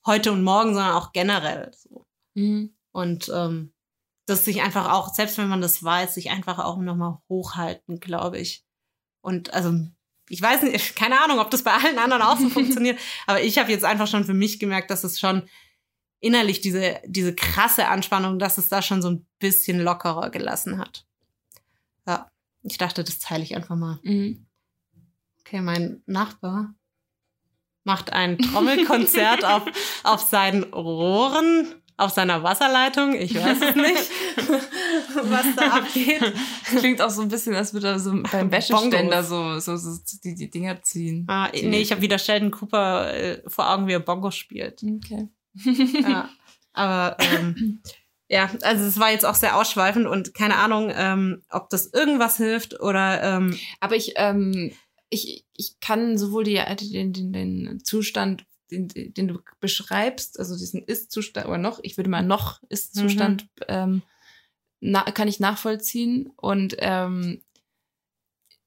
heute und morgen, sondern auch generell. So. mhm. Und ähm, das sich einfach auch, selbst wenn man das weiß, sich einfach auch nochmal hochhalten, glaube ich. Und also, ich weiß nicht, keine Ahnung, ob das bei allen anderen auch so funktioniert, aber ich habe jetzt einfach schon für mich gemerkt, dass es schon innerlich diese, diese krasse Anspannung, dass es da schon so ein bisschen lockerer gelassen hat. Ja, ich dachte, das teile ich einfach mal. Mhm. Okay, mein Nachbar macht ein Trommelkonzert auf, auf seinen Rohren, auf seiner Wasserleitung. Ich weiß es nicht, was da abgeht. Klingt auch so ein bisschen, als würde er so beim Wäscheständer so, so, so die, die Dinger ziehen. Ah, nee, ich habe wieder Sheldon Cooper äh, vor Augen, wie er Bongo spielt. Okay. Ja, aber ähm, ja, also es war jetzt auch sehr ausschweifend und keine Ahnung, ähm, ob das irgendwas hilft oder ähm, Aber ich, ähm, ich, ich kann sowohl die, den, den, den Zustand, den, den du beschreibst, also diesen Ist-Zustand, oder noch, ich würde mal noch Ist-Zustand, ähm, na, kann ich nachvollziehen. Und ähm,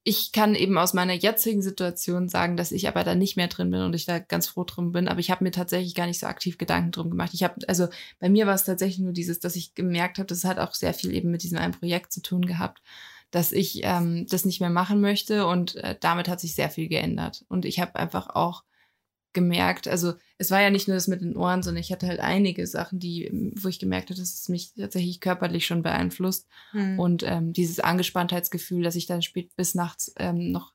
ich kann eben aus meiner jetzigen Situation sagen, dass ich aber da nicht mehr drin bin und ich da ganz froh drin bin. Aber ich habe mir tatsächlich gar nicht so aktiv Gedanken drum gemacht. Ich habe, also bei mir war es tatsächlich nur dieses, dass ich gemerkt habe, das hat auch sehr viel eben mit diesem einen Projekt zu tun gehabt, dass ich ähm, das nicht mehr machen möchte und äh, damit hat sich sehr viel geändert. Und ich habe einfach auch gemerkt, also es war ja nicht nur das mit den Ohren, sondern ich hatte halt einige Sachen, die, wo ich gemerkt habe, dass es mich tatsächlich körperlich schon beeinflusst. Hm. Und ähm, dieses Angespanntheitsgefühl, dass ich dann spät bis nachts ähm, noch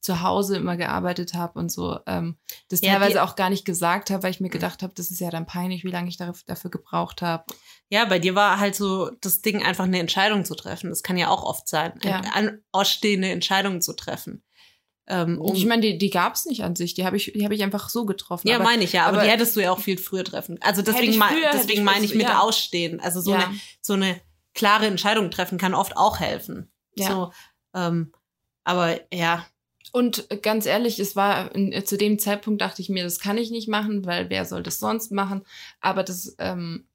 zu Hause immer gearbeitet habe und so, ähm, das Ja, teilweise auch gar nicht gesagt habe, weil ich mir gedacht habe, das ist ja dann peinlich, wie lange ich dafür, gebraucht habe. Ja, bei dir war halt so das Ding, einfach eine Entscheidung zu treffen. Das kann ja auch oft sein, Ja. ausstehende Entscheidungen zu treffen. Ähm, um, Ich meine, die, die gab es nicht an sich, die habe ich, die habe ich einfach so getroffen. ja, meine ich ja, aber, aber- die hättest du ja auch viel früher treffen. Also deswegen, früher, deswegen meine ich mit ja. Ausstehen. Also so, Ja. eine, so eine klare Entscheidung treffen kann oft auch helfen. Ja. So, ähm, aber ja, Und ganz ehrlich, es war zu dem Zeitpunkt dachte ich mir, das kann ich nicht machen, weil wer soll das sonst machen? Aber das, ähm,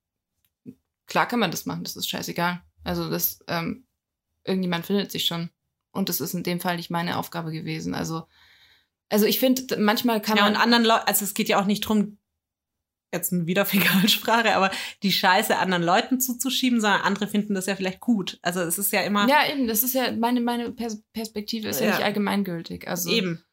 klar kann man das machen, das ist scheißegal. Also das, ähm, irgendjemand findet sich schon. Und das ist in dem Fall nicht meine Aufgabe gewesen. Also, also ich finde, manchmal kann ja, man. und anderen Leuten, also es geht ja auch nicht drum, jetzt wieder Fäkalsprache, aber die Scheiße anderen Leuten zuzuschieben, sondern andere finden das ja vielleicht gut. Also es ist ja immer ja, eben, das ist ja meine, meine Pers Perspektive ist ja, Ja. nicht allgemeingültig. Also eben.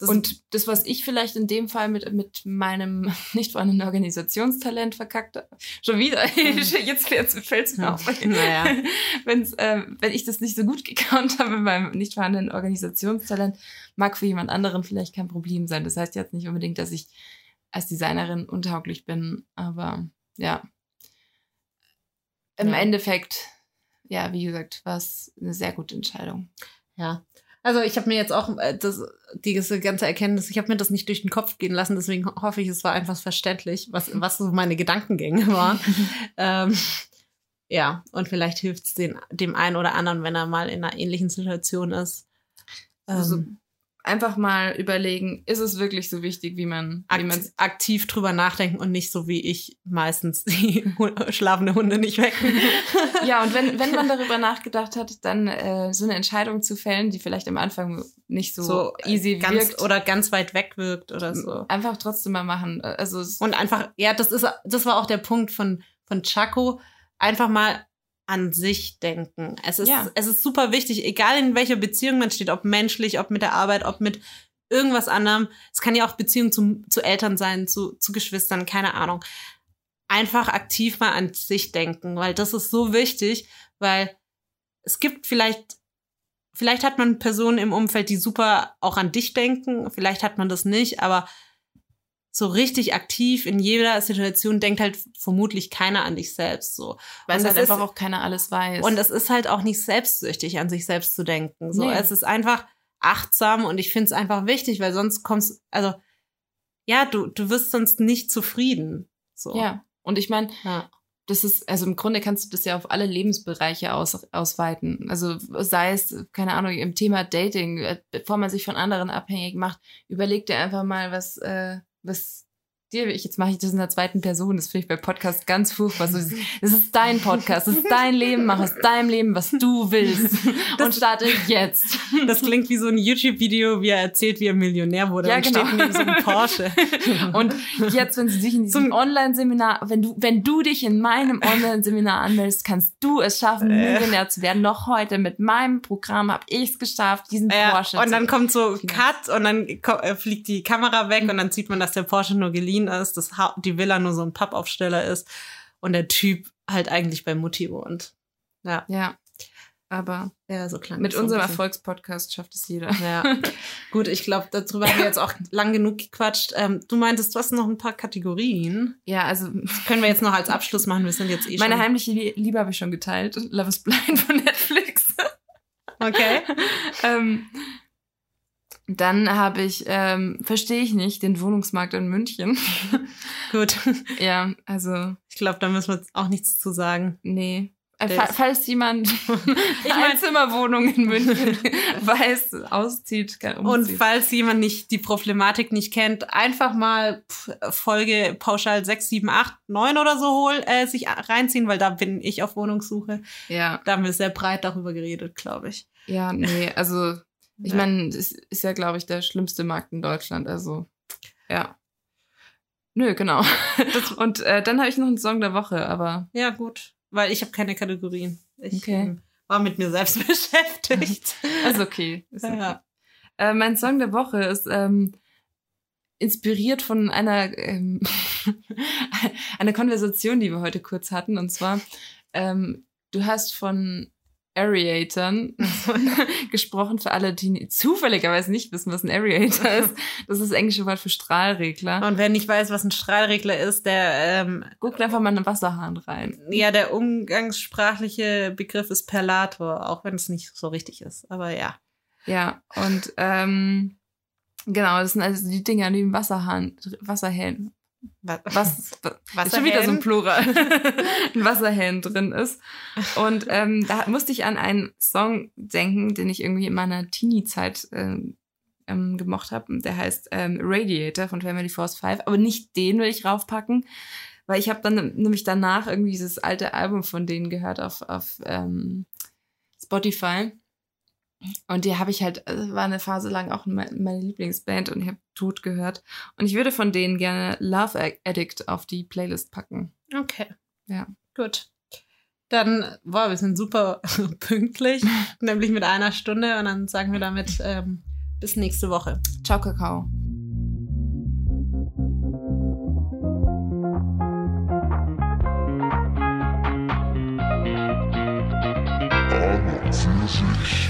Das und das, was ich vielleicht in dem Fall mit, mit meinem nicht vorhandenen Organisationstalent verkackt habe, schon wieder, jetzt, jetzt fällt es mir Ja. auf. Naja. Wenn's, äh, wenn ich das nicht so gut gekannt habe mit meinem nicht vorhandenen Organisationstalent, mag für jemand anderen vielleicht kein Problem sein. Das heißt jetzt nicht unbedingt, dass ich als Designerin untauglich bin, aber ja. Im Ja. Endeffekt, ja, wie gesagt, war es eine sehr gute Entscheidung. Ja. Also ich habe mir jetzt auch äh, das, diese ganze Erkenntnis, ich habe mir das nicht durch den Kopf gehen lassen, deswegen ho- hoffe ich, es war einfach verständlich, was, was so meine Gedankengänge waren. ähm, ja, und vielleicht hilft es dem einen oder anderen, wenn er mal in einer ähnlichen Situation ist. Ähm, Also einfach mal überlegen, ist es wirklich so wichtig, wie man, wie akt aktiv drüber nachdenken und nicht so wie ich meistens die schlafende Hunde nicht wecken. Ja, und wenn, wenn man darüber nachgedacht hat, dann äh, so eine Entscheidung zu fällen, die vielleicht am Anfang nicht so, so easy ganz wirkt, oder ganz weit weg wirkt oder so. einfach trotzdem mal machen. Also es, Und einfach, ja, das ist, das war auch der Punkt von, von Chaco. Einfach mal an sich denken. Es ist, Ja. es ist super wichtig, egal in welcher Beziehung man steht, ob menschlich, ob mit der Arbeit, ob mit irgendwas anderem. Es kann ja auch Beziehung zu, zu Eltern sein, zu, zu Geschwistern, keine Ahnung. Einfach aktiv mal an sich denken, weil das ist so wichtig, weil es gibt vielleicht, vielleicht hat man Personen im Umfeld, die super auch an dich denken, vielleicht hat man das nicht, aber so richtig aktiv in jeder Situation denkt halt vermutlich keiner an dich selbst so. weil und es halt ist- einfach auch keiner alles weiß. Und es ist halt auch nicht selbstsüchtig, an sich selbst zu denken. So, Nee. es ist einfach achtsam und ich finde es einfach wichtig, weil sonst kommst, also ja, du, du wirst sonst nicht zufrieden. So. ja, und ich meine, Ja. das ist, also im Grunde kannst du das ja auf alle Lebensbereiche aus, ausweiten. Also sei es, keine Ahnung, im Thema Dating, äh, bevor man sich von anderen abhängig macht, überleg dir einfach mal, was, äh, was dir, ich, jetzt mache ich das in der zweiten Person, das finde ich bei Podcast ganz furchtbar. So, das das ist dein Podcast, das ist dein Leben, mach aus deinem Leben, was du willst. und starte jetzt. Das klingt wie so ein YouTube-Video, wie er erzählt, wie er Millionär wurde Ja, und genau. steht neben so einem Porsche. Und jetzt, wenn sie sich in diesem Online-Seminar, wenn du, wenn du dich in meinem Online-Seminar anmeldest, kannst du es schaffen, Äh. Millionär zu werden. Noch heute mit meinem Programm habe ich es geschafft, diesen Ja, Porsche und dann kommt so Cut und dann äh, fliegt die Kamera weg und dann sieht man, dass der Porsche nur geliehen ist, dass die Villa nur so ein Pappaufsteller ist und der Typ halt eigentlich bei Mutti wohnt. Ja, Ja, aber ja so klang mit das unserem. Erfolgspodcast schafft es jeder. Ja, gut, ich glaube, darüber haben wir jetzt auch lang genug gequatscht. Ähm, du meintest, du hast noch ein paar Kategorien. Ja, also Können wir jetzt noch als Abschluss machen? Wir sind jetzt eh meine schon. heimliche Lie- Liebe habe ich schon geteilt. Love is Blind von Netflix. Okay. ähm, dann habe ich, ähm, verstehe ich nicht, den Wohnungsmarkt in München. Gut. ja, also Ich glaube, da müssen wir auch nichts zu sagen. Nee. Äh, ist- falls jemand Ich eine Einzimmerwohnung in München weiß, auszieht, kann Und umzieht. falls jemand nicht die Problematik nicht kennt, einfach mal Folge pauschal 6, 7, 8, 9 oder so hol, äh, sich reinziehen, weil da bin ich auf Wohnungssuche. ja, Da haben wir sehr breit darüber geredet, glaube ich. ja, nee, also Ich meine, es ist ja, glaube ich, der schlimmste Markt in Deutschland. Also, ja. Nö, genau. Und äh, dann habe ich noch einen Song der Woche, aber Ja, gut. Weil ich habe keine Kategorien. Ich Okay. ähm, war mit mir selbst beschäftigt. ist okay. Ist okay. ja. Äh, mein Song der Woche ist ähm, inspiriert von einer, ähm, einer Konversation, die wir heute kurz hatten. Und zwar, ähm, du hast von Aeratoren gesprochen für alle, die zufälligerweise nicht wissen, was ein Aerator ist. Das ist das englische Wort für Strahlregler. Und wer nicht weiß, was ein Strahlregler ist, der ähm, Guckt einfach mal einen Wasserhahn rein. ja, der umgangssprachliche Begriff ist Perlator, auch wenn es nicht so richtig ist. Aber ja. Ja, und ähm, genau, das sind also die Dinger, die im Wasserhahn, Wasserhähn, Was? was, was Wasserhähn? ist schon wieder so ein Plural, ein Wasserhähn drin ist. Und ähm, da musste ich an einen Song denken, den ich irgendwie in meiner Teenie-Zeit ähm, ähm, gemocht habe. Der heißt ähm, Radiator von Family Force 5. Aber nicht den will ich raufpacken, weil ich habe dann nämlich danach irgendwie dieses alte Album von denen gehört auf, auf ähm, Spotify. Und die habe ich halt, also war eine Phase lang auch me- meine Lieblingsband und ich habe tot gehört. Und ich würde von denen gerne Love Addict auf die Playlist packen. Okay. Ja. Gut. Dann, boah, wir sind super pünktlich, nämlich mit einer Stunde und dann sagen wir damit ähm, bis nächste Woche. Ciao, Kakao. An und für sich.